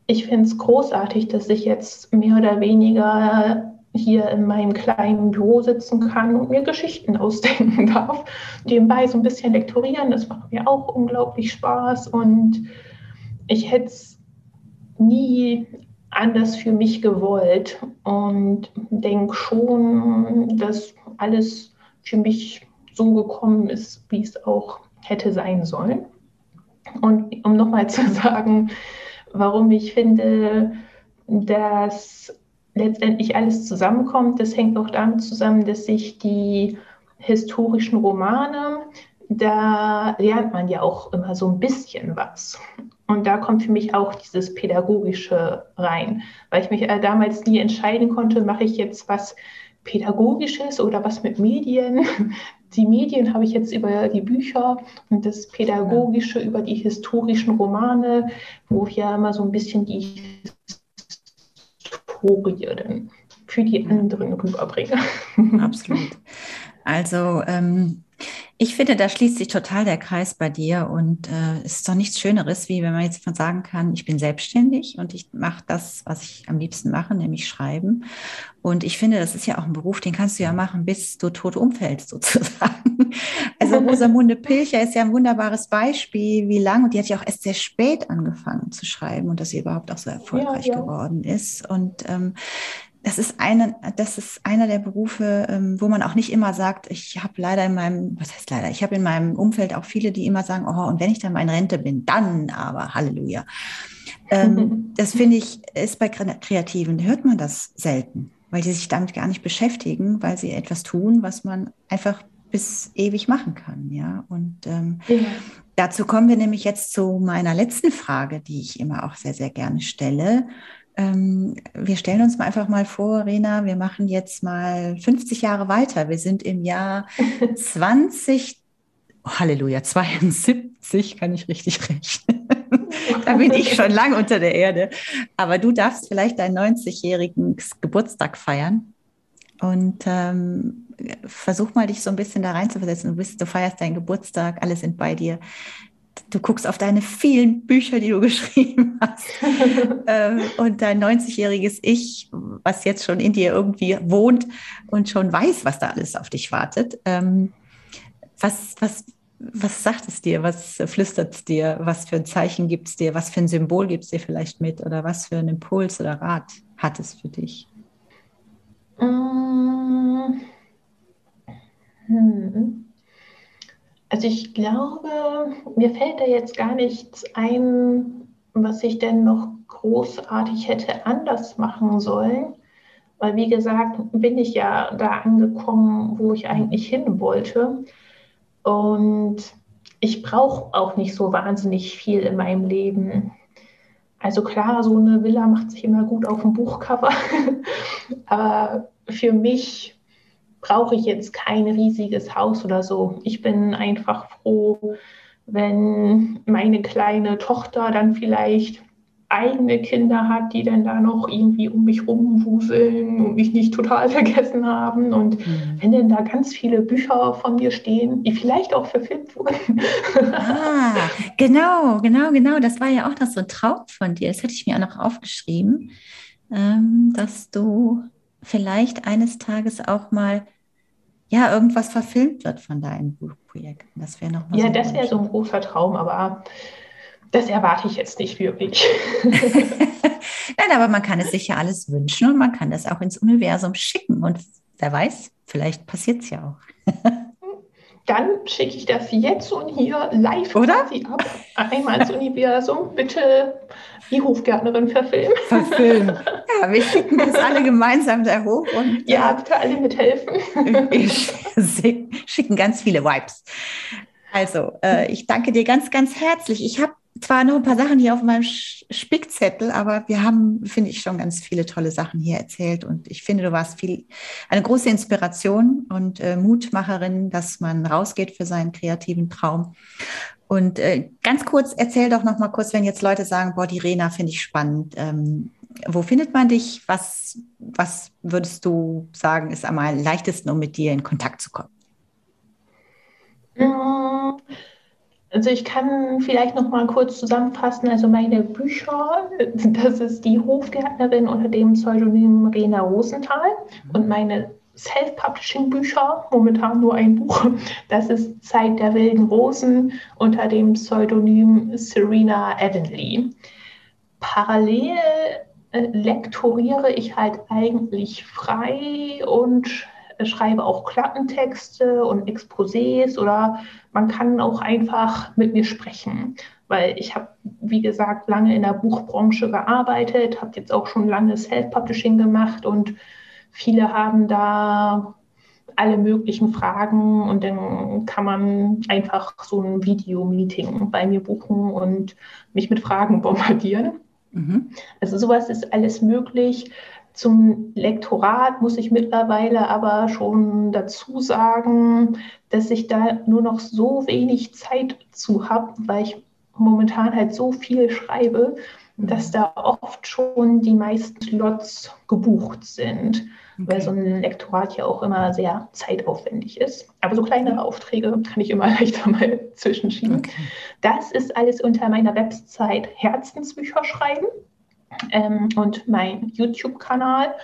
ich finde es großartig, dass ich jetzt mehr oder weniger hier in meinem kleinen Büro sitzen kann und mir Geschichten ausdenken darf. Nebenbei so ein bisschen lektorieren, das macht mir auch unglaublich Spaß und ich hätte es nie anders für mich gewollt und denke schon, dass alles für mich so gekommen ist, wie es auch hätte sein sollen. Und um nochmal zu sagen, warum ich finde, dass letztendlich alles zusammenkommt, das hängt auch damit zusammen, dass sich die historischen Romane, da lernt man ja auch immer so ein bisschen was. Und da kommt für mich auch dieses Pädagogische rein, weil ich mich äh, damals nie entscheiden konnte, mache ich jetzt was Pädagogisches oder was mit Medien. Die Medien habe ich jetzt über die Bücher und das Pädagogische über die historischen Romane, wo ich ja immer so ein bisschen die Historie dann für die anderen rüberbringe. Absolut. Also ähm, ich finde, da schließt sich total der Kreis bei dir und äh, es ist doch nichts Schöneres, wie wenn man jetzt von sagen kann, ich bin selbstständig und ich mache das, was ich am liebsten mache, nämlich schreiben. Und ich finde, das ist ja auch ein Beruf, den kannst du ja machen, bis du tot umfällst, sozusagen. Also Rosamunde Pilcher ist ja ein wunderbares Beispiel, wie lange, und die hat ja auch erst sehr spät angefangen zu schreiben und dass sie überhaupt auch so erfolgreich ja, ja. geworden ist. Und ähm, das ist eine, das ist einer der Berufe, ähm, wo man auch nicht immer sagt, ich habe leider in meinem, was heißt leider, ich habe in meinem Umfeld auch viele, die immer sagen, oh, und wenn ich dann mal in Rente bin, dann aber, Halleluja. Ähm, das finde ich, ist bei Kreativen, hört man das selten, weil die sich damit gar nicht beschäftigen, weil sie etwas tun, was man einfach bis ewig machen kann, ja. Und ähm, ja. dazu kommen wir nämlich jetzt zu meiner letzten Frage, die ich immer auch sehr, sehr gerne stelle ähm, wir stellen uns mal einfach mal vor, Rena, wir machen jetzt mal 50 Jahre weiter. Wir sind im Jahr 20, oh, Halleluja, 72, kann ich richtig rechnen. da bin ich schon lang unter der Erde. Aber du darfst vielleicht deinen 90-jährigen Geburtstag feiern. Und ähm, versuch mal, dich so ein bisschen da reinzuversetzen. Du, bist, du feierst deinen Geburtstag, alle sind bei dir du guckst auf deine vielen Bücher, die du geschrieben hast. ähm, und dein 90-jähriges Ich, was jetzt schon in dir irgendwie wohnt und schon weiß, was da alles auf dich wartet. Ähm, was, was, was sagt es dir? Was flüstert es dir? Was für ein Zeichen gibt es dir? Was für ein Symbol gibt es dir vielleicht mit? Oder was für einen Impuls oder Rat hat es für dich? Hm. Also ich glaube, mir fällt da jetzt gar nichts ein, was ich denn noch großartig hätte anders machen sollen. Weil wie gesagt, bin ich ja da angekommen, wo ich eigentlich hin wollte. Und ich brauche auch nicht so wahnsinnig viel in meinem Leben. Also klar, so eine Villa macht sich immer gut auf dem Buchcover. Aber für mich brauche ich jetzt kein riesiges Haus oder so. Ich bin einfach froh, wenn meine kleine Tochter dann vielleicht eigene Kinder hat, die dann da noch irgendwie um mich rumwuseln und mich nicht total vergessen haben. Und mhm. wenn dann da ganz viele Bücher von mir stehen, die vielleicht auch verfilmt wurden. Ah, genau, genau, genau. Das war ja auch noch so ein Traum von dir. Das hätte ich mir auch noch aufgeschrieben, ähm, dass du vielleicht eines Tages auch mal ja irgendwas verfilmt wird von deinen Buchprojekten. Das wäre noch mal Ja, so das wäre so ein großer Traum, aber das erwarte ich jetzt nicht wirklich. Nein, aber man kann es sich ja alles wünschen und man kann das auch ins Universum schicken. Und wer weiß, vielleicht passiert es ja auch. Dann schicke ich das jetzt und hier live Oder? ab. Einmal ins Universum. Bitte die Hofgärtnerin verfilmen. Verfilmen. Ja, wir schicken das alle gemeinsam da hoch. Und, ja, bitte alle mithelfen. Wir schicken ganz viele Vibes. Also, äh, ich danke dir ganz, ganz herzlich. Ich habe zwar noch ein paar Sachen hier auf meinem Spickzettel, aber wir haben, finde ich, schon ganz viele tolle Sachen hier erzählt. Und ich finde, du warst viel, eine große Inspiration und äh, Mutmacherin, dass man rausgeht für seinen kreativen Traum. Und äh, ganz kurz, erzähl doch noch mal kurz, wenn jetzt Leute sagen, boah, die Rena finde ich spannend. Ähm, wo findet man dich? Was, was würdest du sagen, ist am leichtesten, um mit dir in Kontakt zu kommen? Mm, also ich kann vielleicht noch mal kurz zusammenfassen. Also meine Bücher, das ist die Hofgärtnerin unter dem Pseudonym Rena Rosenthal und meine Self-Publishing-Bücher, momentan nur ein Buch. Das ist Zeit der wilden Rosen unter dem Pseudonym Serena Avonlea. Parallel äh, lektoriere ich halt eigentlich frei und schreibe auch Klappentexte und Exposés oder man kann auch einfach mit mir sprechen, weil ich habe, wie gesagt, lange in der Buchbranche gearbeitet, habe jetzt auch schon lange Self-Publishing gemacht und viele haben da alle möglichen Fragen und dann kann man einfach so ein Video-Meeting bei mir buchen und mich mit Fragen bombardieren. Mhm. Also sowas ist alles möglich. Zum Lektorat muss ich mittlerweile aber schon dazu sagen, dass ich da nur noch so wenig Zeit zu habe, weil ich momentan halt so viel schreibe, dass da oft schon die meisten Slots gebucht sind, okay. weil so ein Lektorat ja auch immer sehr zeitaufwendig ist. Aber so kleinere Aufträge kann ich immer leichter mal zwischenschieben. Okay. Das ist alles unter meiner Website Herzensbücher schreiben ähm, und mein YouTube-Kanal.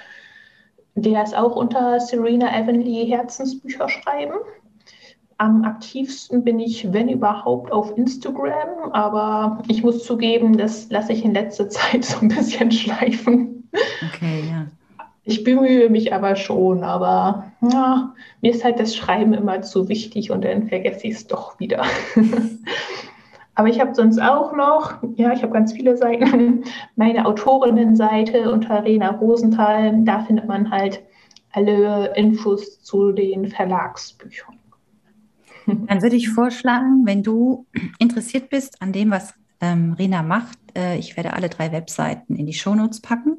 Der ist auch unter Serena Avonlea Herzensbücher schreiben. Am aktivsten bin ich, wenn überhaupt, auf Instagram, aber ich muss zugeben, das lasse ich in letzter Zeit so ein bisschen schleifen. Okay, ja. Ich bemühe mich aber schon, aber ja, mir ist halt das Schreiben immer zu wichtig und dann vergesse ich es doch wieder. Aber ich habe sonst auch noch, ja, ich habe ganz viele Seiten, meine Autorinnenseite unter Rena Rosenthal. Da findet man halt alle Infos zu den Verlagsbüchern. Dann würde ich vorschlagen, wenn du interessiert bist an dem, was ähm, Rena macht, äh, ich werde alle drei Webseiten in die Shownotes packen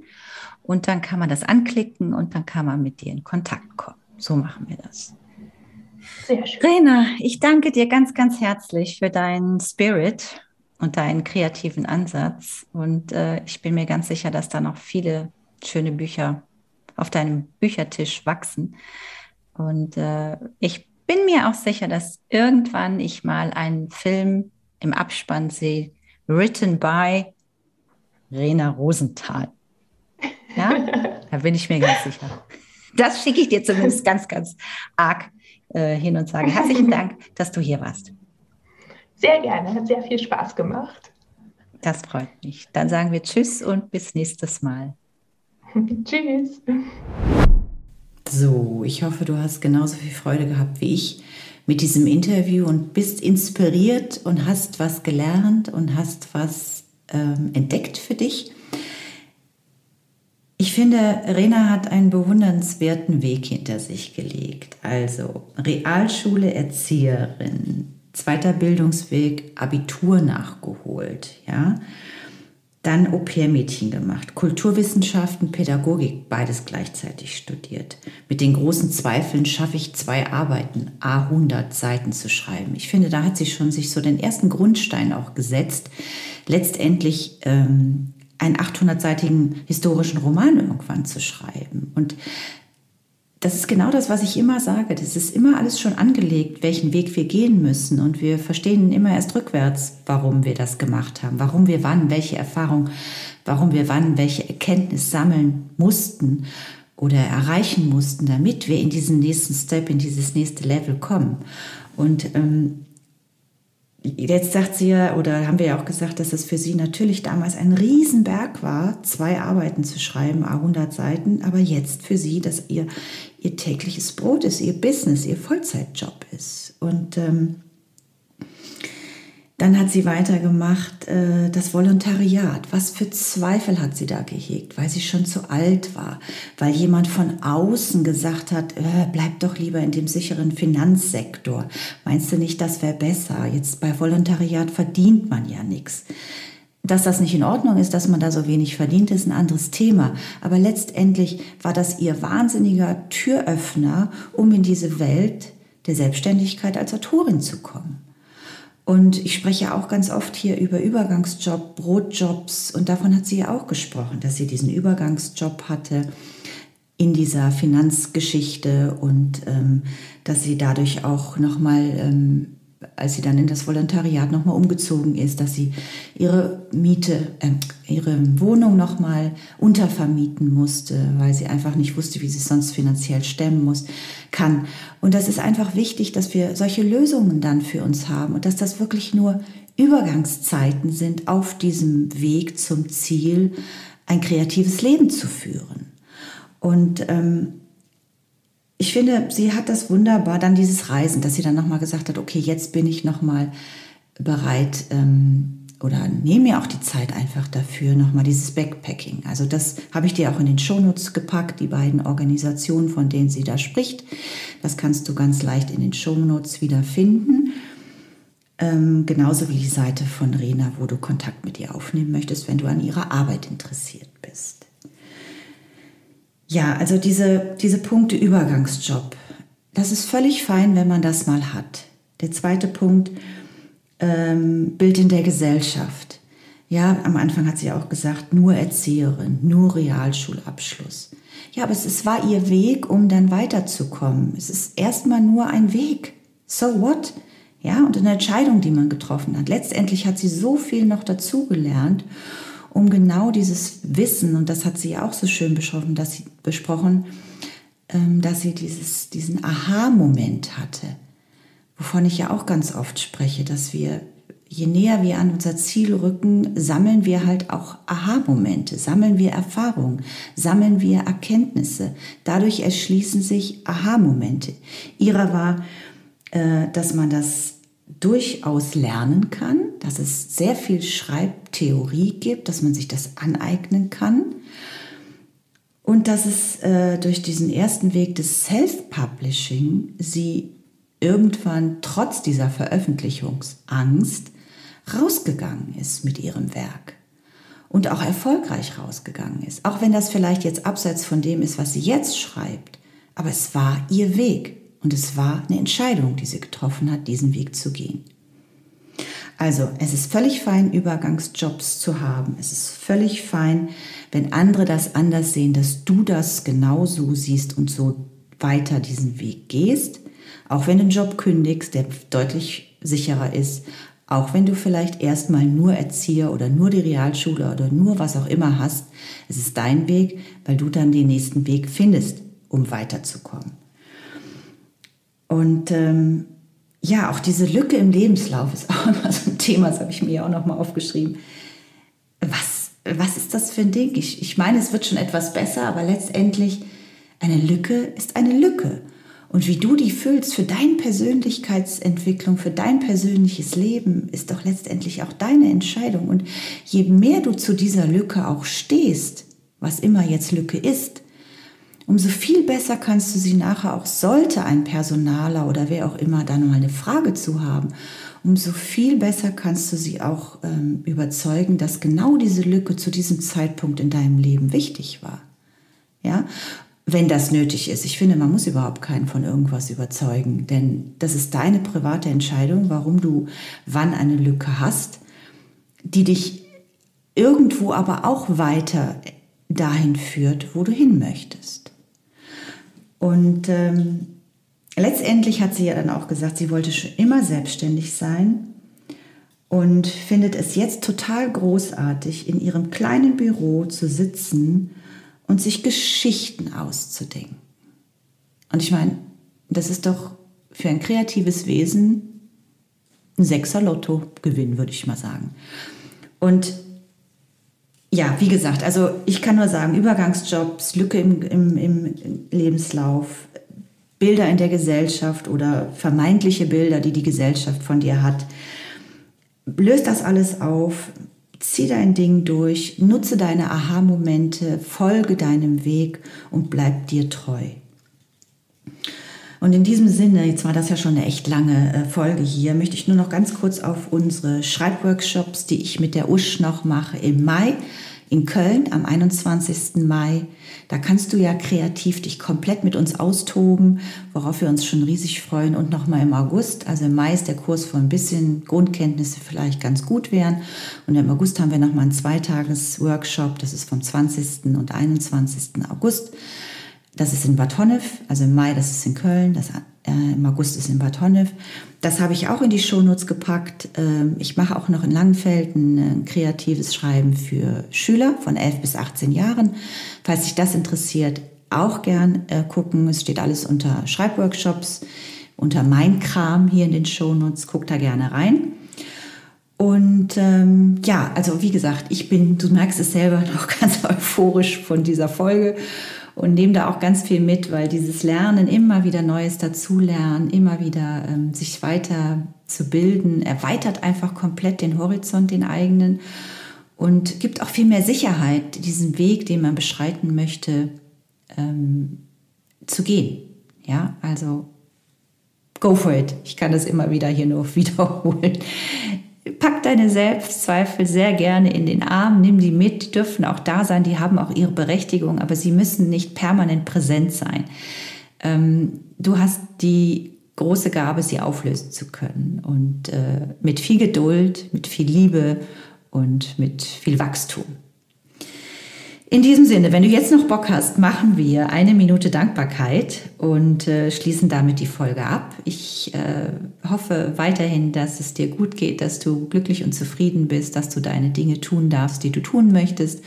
und dann kann man das anklicken und dann kann man mit dir in Kontakt kommen. So machen wir das. Sehr schön. Rena, ich danke dir ganz, ganz herzlich für deinen Spirit und deinen kreativen Ansatz. Und äh, ich bin mir ganz sicher, dass da noch viele schöne Bücher auf deinem Büchertisch wachsen. Und äh, ich bin mir auch sicher, dass irgendwann ich mal einen Film im Abspann sehe, written by Rena Rosenthal. Ja, da bin ich mir ganz sicher. Das schicke ich dir zumindest ganz, ganz arg äh, hin und sage herzlichen Dank, dass du hier warst. Sehr gerne, hat sehr viel Spaß gemacht. Das freut mich. Dann sagen wir Tschüss und bis nächstes Mal. Tschüss. So, ich hoffe, du hast genauso viel Freude gehabt wie ich mit diesem Interview und bist inspiriert und hast was gelernt und hast was ähm, entdeckt für dich. Ich finde, Rena hat einen bewundernswerten Weg hinter sich gelegt. Also Realschule, Erzieherin, zweiter Bildungsweg, Abitur nachgeholt, ja. Dann Au-pair-Mädchen gemacht, Kulturwissenschaften, Pädagogik, beides gleichzeitig studiert. Mit den großen Zweifeln schaffe ich zwei Arbeiten, A100 Seiten zu schreiben. Ich finde, da hat sie schon sich so den ersten Grundstein auch gesetzt, letztendlich ähm, einen 800-seitigen historischen Roman irgendwann zu schreiben. Und das ist genau das, was ich immer sage. Das ist immer alles schon angelegt, welchen Weg wir gehen müssen. Und wir verstehen immer erst rückwärts, warum wir das gemacht haben, warum wir wann welche Erfahrung, warum wir wann welche Erkenntnis sammeln mussten oder erreichen mussten, damit wir in diesen nächsten Step, in dieses nächste Level kommen. Und ähm, Jetzt sagt sie ja, oder haben wir ja auch gesagt, dass es für sie natürlich damals ein Riesenberg war, zwei Arbeiten zu schreiben, 100 Seiten, aber jetzt für sie, dass ihr, ihr tägliches Brot ist, ihr Business, ihr Vollzeitjob ist. Und ähm, dann hat sie weitergemacht, äh, das Volontariat. Was für Zweifel hat sie da gehegt, weil sie schon zu alt war, weil jemand von außen gesagt hat, äh, bleib doch lieber in dem sicheren Finanzsektor. Meinst du nicht, das wäre besser? Jetzt bei Volontariat verdient man ja nichts. Dass das nicht in Ordnung ist, dass man da so wenig verdient, ist ein anderes Thema. Aber letztendlich war das ihr wahnsinniger Türöffner, um in diese Welt der Selbstständigkeit als Autorin zu kommen. Und ich spreche auch ganz oft hier über Übergangsjob, Brotjobs. Und davon hat sie ja auch gesprochen, dass sie diesen Übergangsjob hatte in dieser Finanzgeschichte und ähm, dass sie dadurch auch nochmal ähm, als sie dann in das Volontariat nochmal umgezogen ist, dass sie ihre Miete, äh, ihre Wohnung nochmal untervermieten musste, weil sie einfach nicht wusste, wie sie es sonst finanziell stemmen muss, kann. Und das ist einfach wichtig, dass wir solche Lösungen dann für uns haben und dass das wirklich nur Übergangszeiten sind auf diesem Weg zum Ziel, ein kreatives Leben zu führen. Und ähm, ich finde, sie hat das wunderbar, dann dieses Reisen, dass sie dann nochmal gesagt hat, okay, jetzt bin ich nochmal bereit ähm, oder nehme mir auch die Zeit einfach dafür, nochmal dieses Backpacking. Also das habe ich dir auch in den Shownotes gepackt, die beiden Organisationen, von denen sie da spricht. Das kannst du ganz leicht in den Shownotes wieder finden. Ähm, genauso wie die Seite von Rena, wo du Kontakt mit ihr aufnehmen möchtest, wenn du an ihrer Arbeit interessiert bist. Ja, also diese, diese Punkte Übergangsjob, das ist völlig fein, wenn man das mal hat. Der zweite Punkt, ähm, Bild in der Gesellschaft. Ja, am Anfang hat sie auch gesagt, nur Erzieherin, nur Realschulabschluss. Ja, aber es, es war ihr Weg, um dann weiterzukommen. Es ist erstmal nur ein Weg. So what? Ja, und eine Entscheidung, die man getroffen hat. Letztendlich hat sie so viel noch dazugelernt, um genau dieses Wissen, und das hat sie ja auch so schön besprochen, dass sie, besprochen, ähm, dass sie dieses, diesen Aha-Moment hatte wovon ich ja auch ganz oft spreche, dass wir, je näher wir an unser Ziel rücken, sammeln wir halt auch Aha-Momente, sammeln wir Erfahrungen, sammeln wir Erkenntnisse. Dadurch erschließen sich Aha-Momente. Ihrer war, äh, dass man das durchaus lernen kann, dass es sehr viel Schreibtheorie gibt, dass man sich das aneignen kann und dass es äh, durch diesen ersten Weg des Self-Publishing sie irgendwann trotz dieser Veröffentlichungsangst rausgegangen ist mit ihrem Werk und auch erfolgreich rausgegangen ist. Auch wenn das vielleicht jetzt abseits von dem ist, was sie jetzt schreibt. Aber es war ihr Weg und es war eine Entscheidung, die sie getroffen hat, diesen Weg zu gehen. Also es ist völlig fein, Übergangsjobs zu haben. Es ist völlig fein, wenn andere das anders sehen, dass du das genauso siehst und so weiter diesen Weg gehst. Auch wenn du einen Job kündigst, der deutlich sicherer ist, auch wenn du vielleicht erstmal nur Erzieher oder nur die Realschule oder nur was auch immer hast, es ist dein Weg, weil du dann den nächsten Weg findest, um weiterzukommen. Und ähm, ja, auch diese Lücke im Lebenslauf ist auch immer so ein Thema, das habe ich mir ja auch nochmal aufgeschrieben. Was, was ist das für ein Ding? Ich, ich meine, es wird schon etwas besser, aber letztendlich eine Lücke ist eine Lücke und wie du die füllst für deine Persönlichkeitsentwicklung, für dein persönliches Leben, ist doch letztendlich auch deine Entscheidung. Und je mehr du zu dieser Lücke auch stehst, was immer jetzt Lücke ist, umso viel besser kannst du sie nachher auch, sollte ein Personaler oder wer auch immer da nochmal eine Frage zu haben, umso viel besser kannst du sie auch ähm, überzeugen, dass genau diese Lücke zu diesem Zeitpunkt in deinem Leben wichtig war. Ja, wenn das nötig ist. Ich finde, man muss überhaupt keinen von irgendwas überzeugen, denn das ist deine private Entscheidung, warum du wann eine Lücke hast, die dich irgendwo aber auch weiter dahin führt, wo du hin möchtest. Und ähm, letztendlich hat sie ja dann auch gesagt, sie wollte schon immer selbstständig sein und findet es jetzt total großartig, in ihrem kleinen Büro zu sitzen und sich Geschichten auszudenken. Und ich meine, das ist doch für ein kreatives Wesen ein Sechser Lotto-Gewinn, würde ich mal sagen. Und ja, wie gesagt, also ich kann nur sagen, Übergangsjobs, Lücke im, im, im Lebenslauf, Bilder in der Gesellschaft oder vermeintliche Bilder, die die Gesellschaft von dir hat. Löst das alles auf, Zieh dein Ding durch, nutze deine Aha-Momente, folge deinem Weg und bleib dir treu. Und in diesem Sinne, jetzt war das ja schon eine echt lange äh, Folge hier, möchte ich nur noch ganz kurz auf unsere Schreibworkshops, die ich mit der Usch noch mache, im Mai in Köln am 21. Mai. Da kannst du ja kreativ dich komplett mit uns austoben, worauf wir uns schon riesig freuen. Und nochmal im August, also im Mai ist der Kurs, wo ein bisschen Grundkenntnisse vielleicht ganz gut wären. Und im August haben wir nochmal einen Zweitages-Workshop, das ist vom 20. und 21. August. Das ist in Bad Honnef, also im Mai, das ist in Köln, das äh, im August ist in Bad Honnef. Das habe ich auch in die Shownotes gepackt. Ähm, ich mache auch noch in Langenfeld ein, ein kreatives Schreiben für Schüler von 11 bis 18 Jahren. Falls sich das interessiert, auch gern äh, gucken. Es steht alles unter Schreibworkshops, unter Mein Kram hier in den Shownotes. Guckt da gerne rein. Und ähm, ja, also wie gesagt, ich bin, du merkst es selber, noch ganz euphorisch von dieser Folge und nehme da auch ganz viel mit, weil dieses Lernen, immer wieder Neues dazulernen, immer wieder ähm, sich weiter zu bilden, erweitert einfach komplett den Horizont, den eigenen und gibt auch viel mehr Sicherheit, diesen Weg, den man beschreiten möchte, ähm, zu gehen. Ja, also go for it. Ich kann das immer wieder hier nur wiederholen. Pack deine Selbstzweifel sehr gerne in den Arm, nimm die mit, die dürfen auch da sein, die haben auch ihre Berechtigung, aber sie müssen nicht permanent präsent sein. Ähm, du hast die große Gabe, sie auflösen zu können und äh, mit viel Geduld, mit viel Liebe und mit viel Wachstum. In diesem Sinne, wenn du jetzt noch Bock hast, machen wir eine Minute Dankbarkeit und äh, schließen damit die Folge ab. Ich äh, hoffe weiterhin, dass es dir gut geht, dass du glücklich und zufrieden bist, dass du deine Dinge tun darfst, die du tun möchtest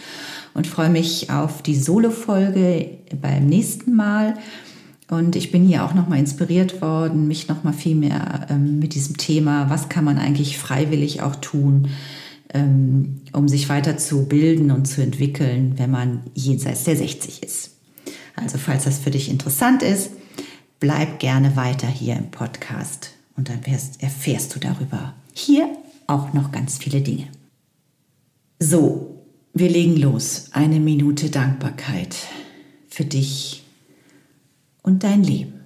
und freue mich auf die Solo-Folge beim nächsten Mal. Und ich bin hier auch nochmal inspiriert worden, mich nochmal viel mehr ähm, mit diesem Thema, was kann man eigentlich freiwillig auch tun, ähm, um sich weiter zu bilden und zu entwickeln, wenn man jenseits der 60 ist. Also falls das für dich interessant ist, bleib gerne weiter hier im Podcast und dann erfährst du darüber hier auch noch ganz viele Dinge. So, wir legen los. Eine Minute Dankbarkeit für dich und dein Leben.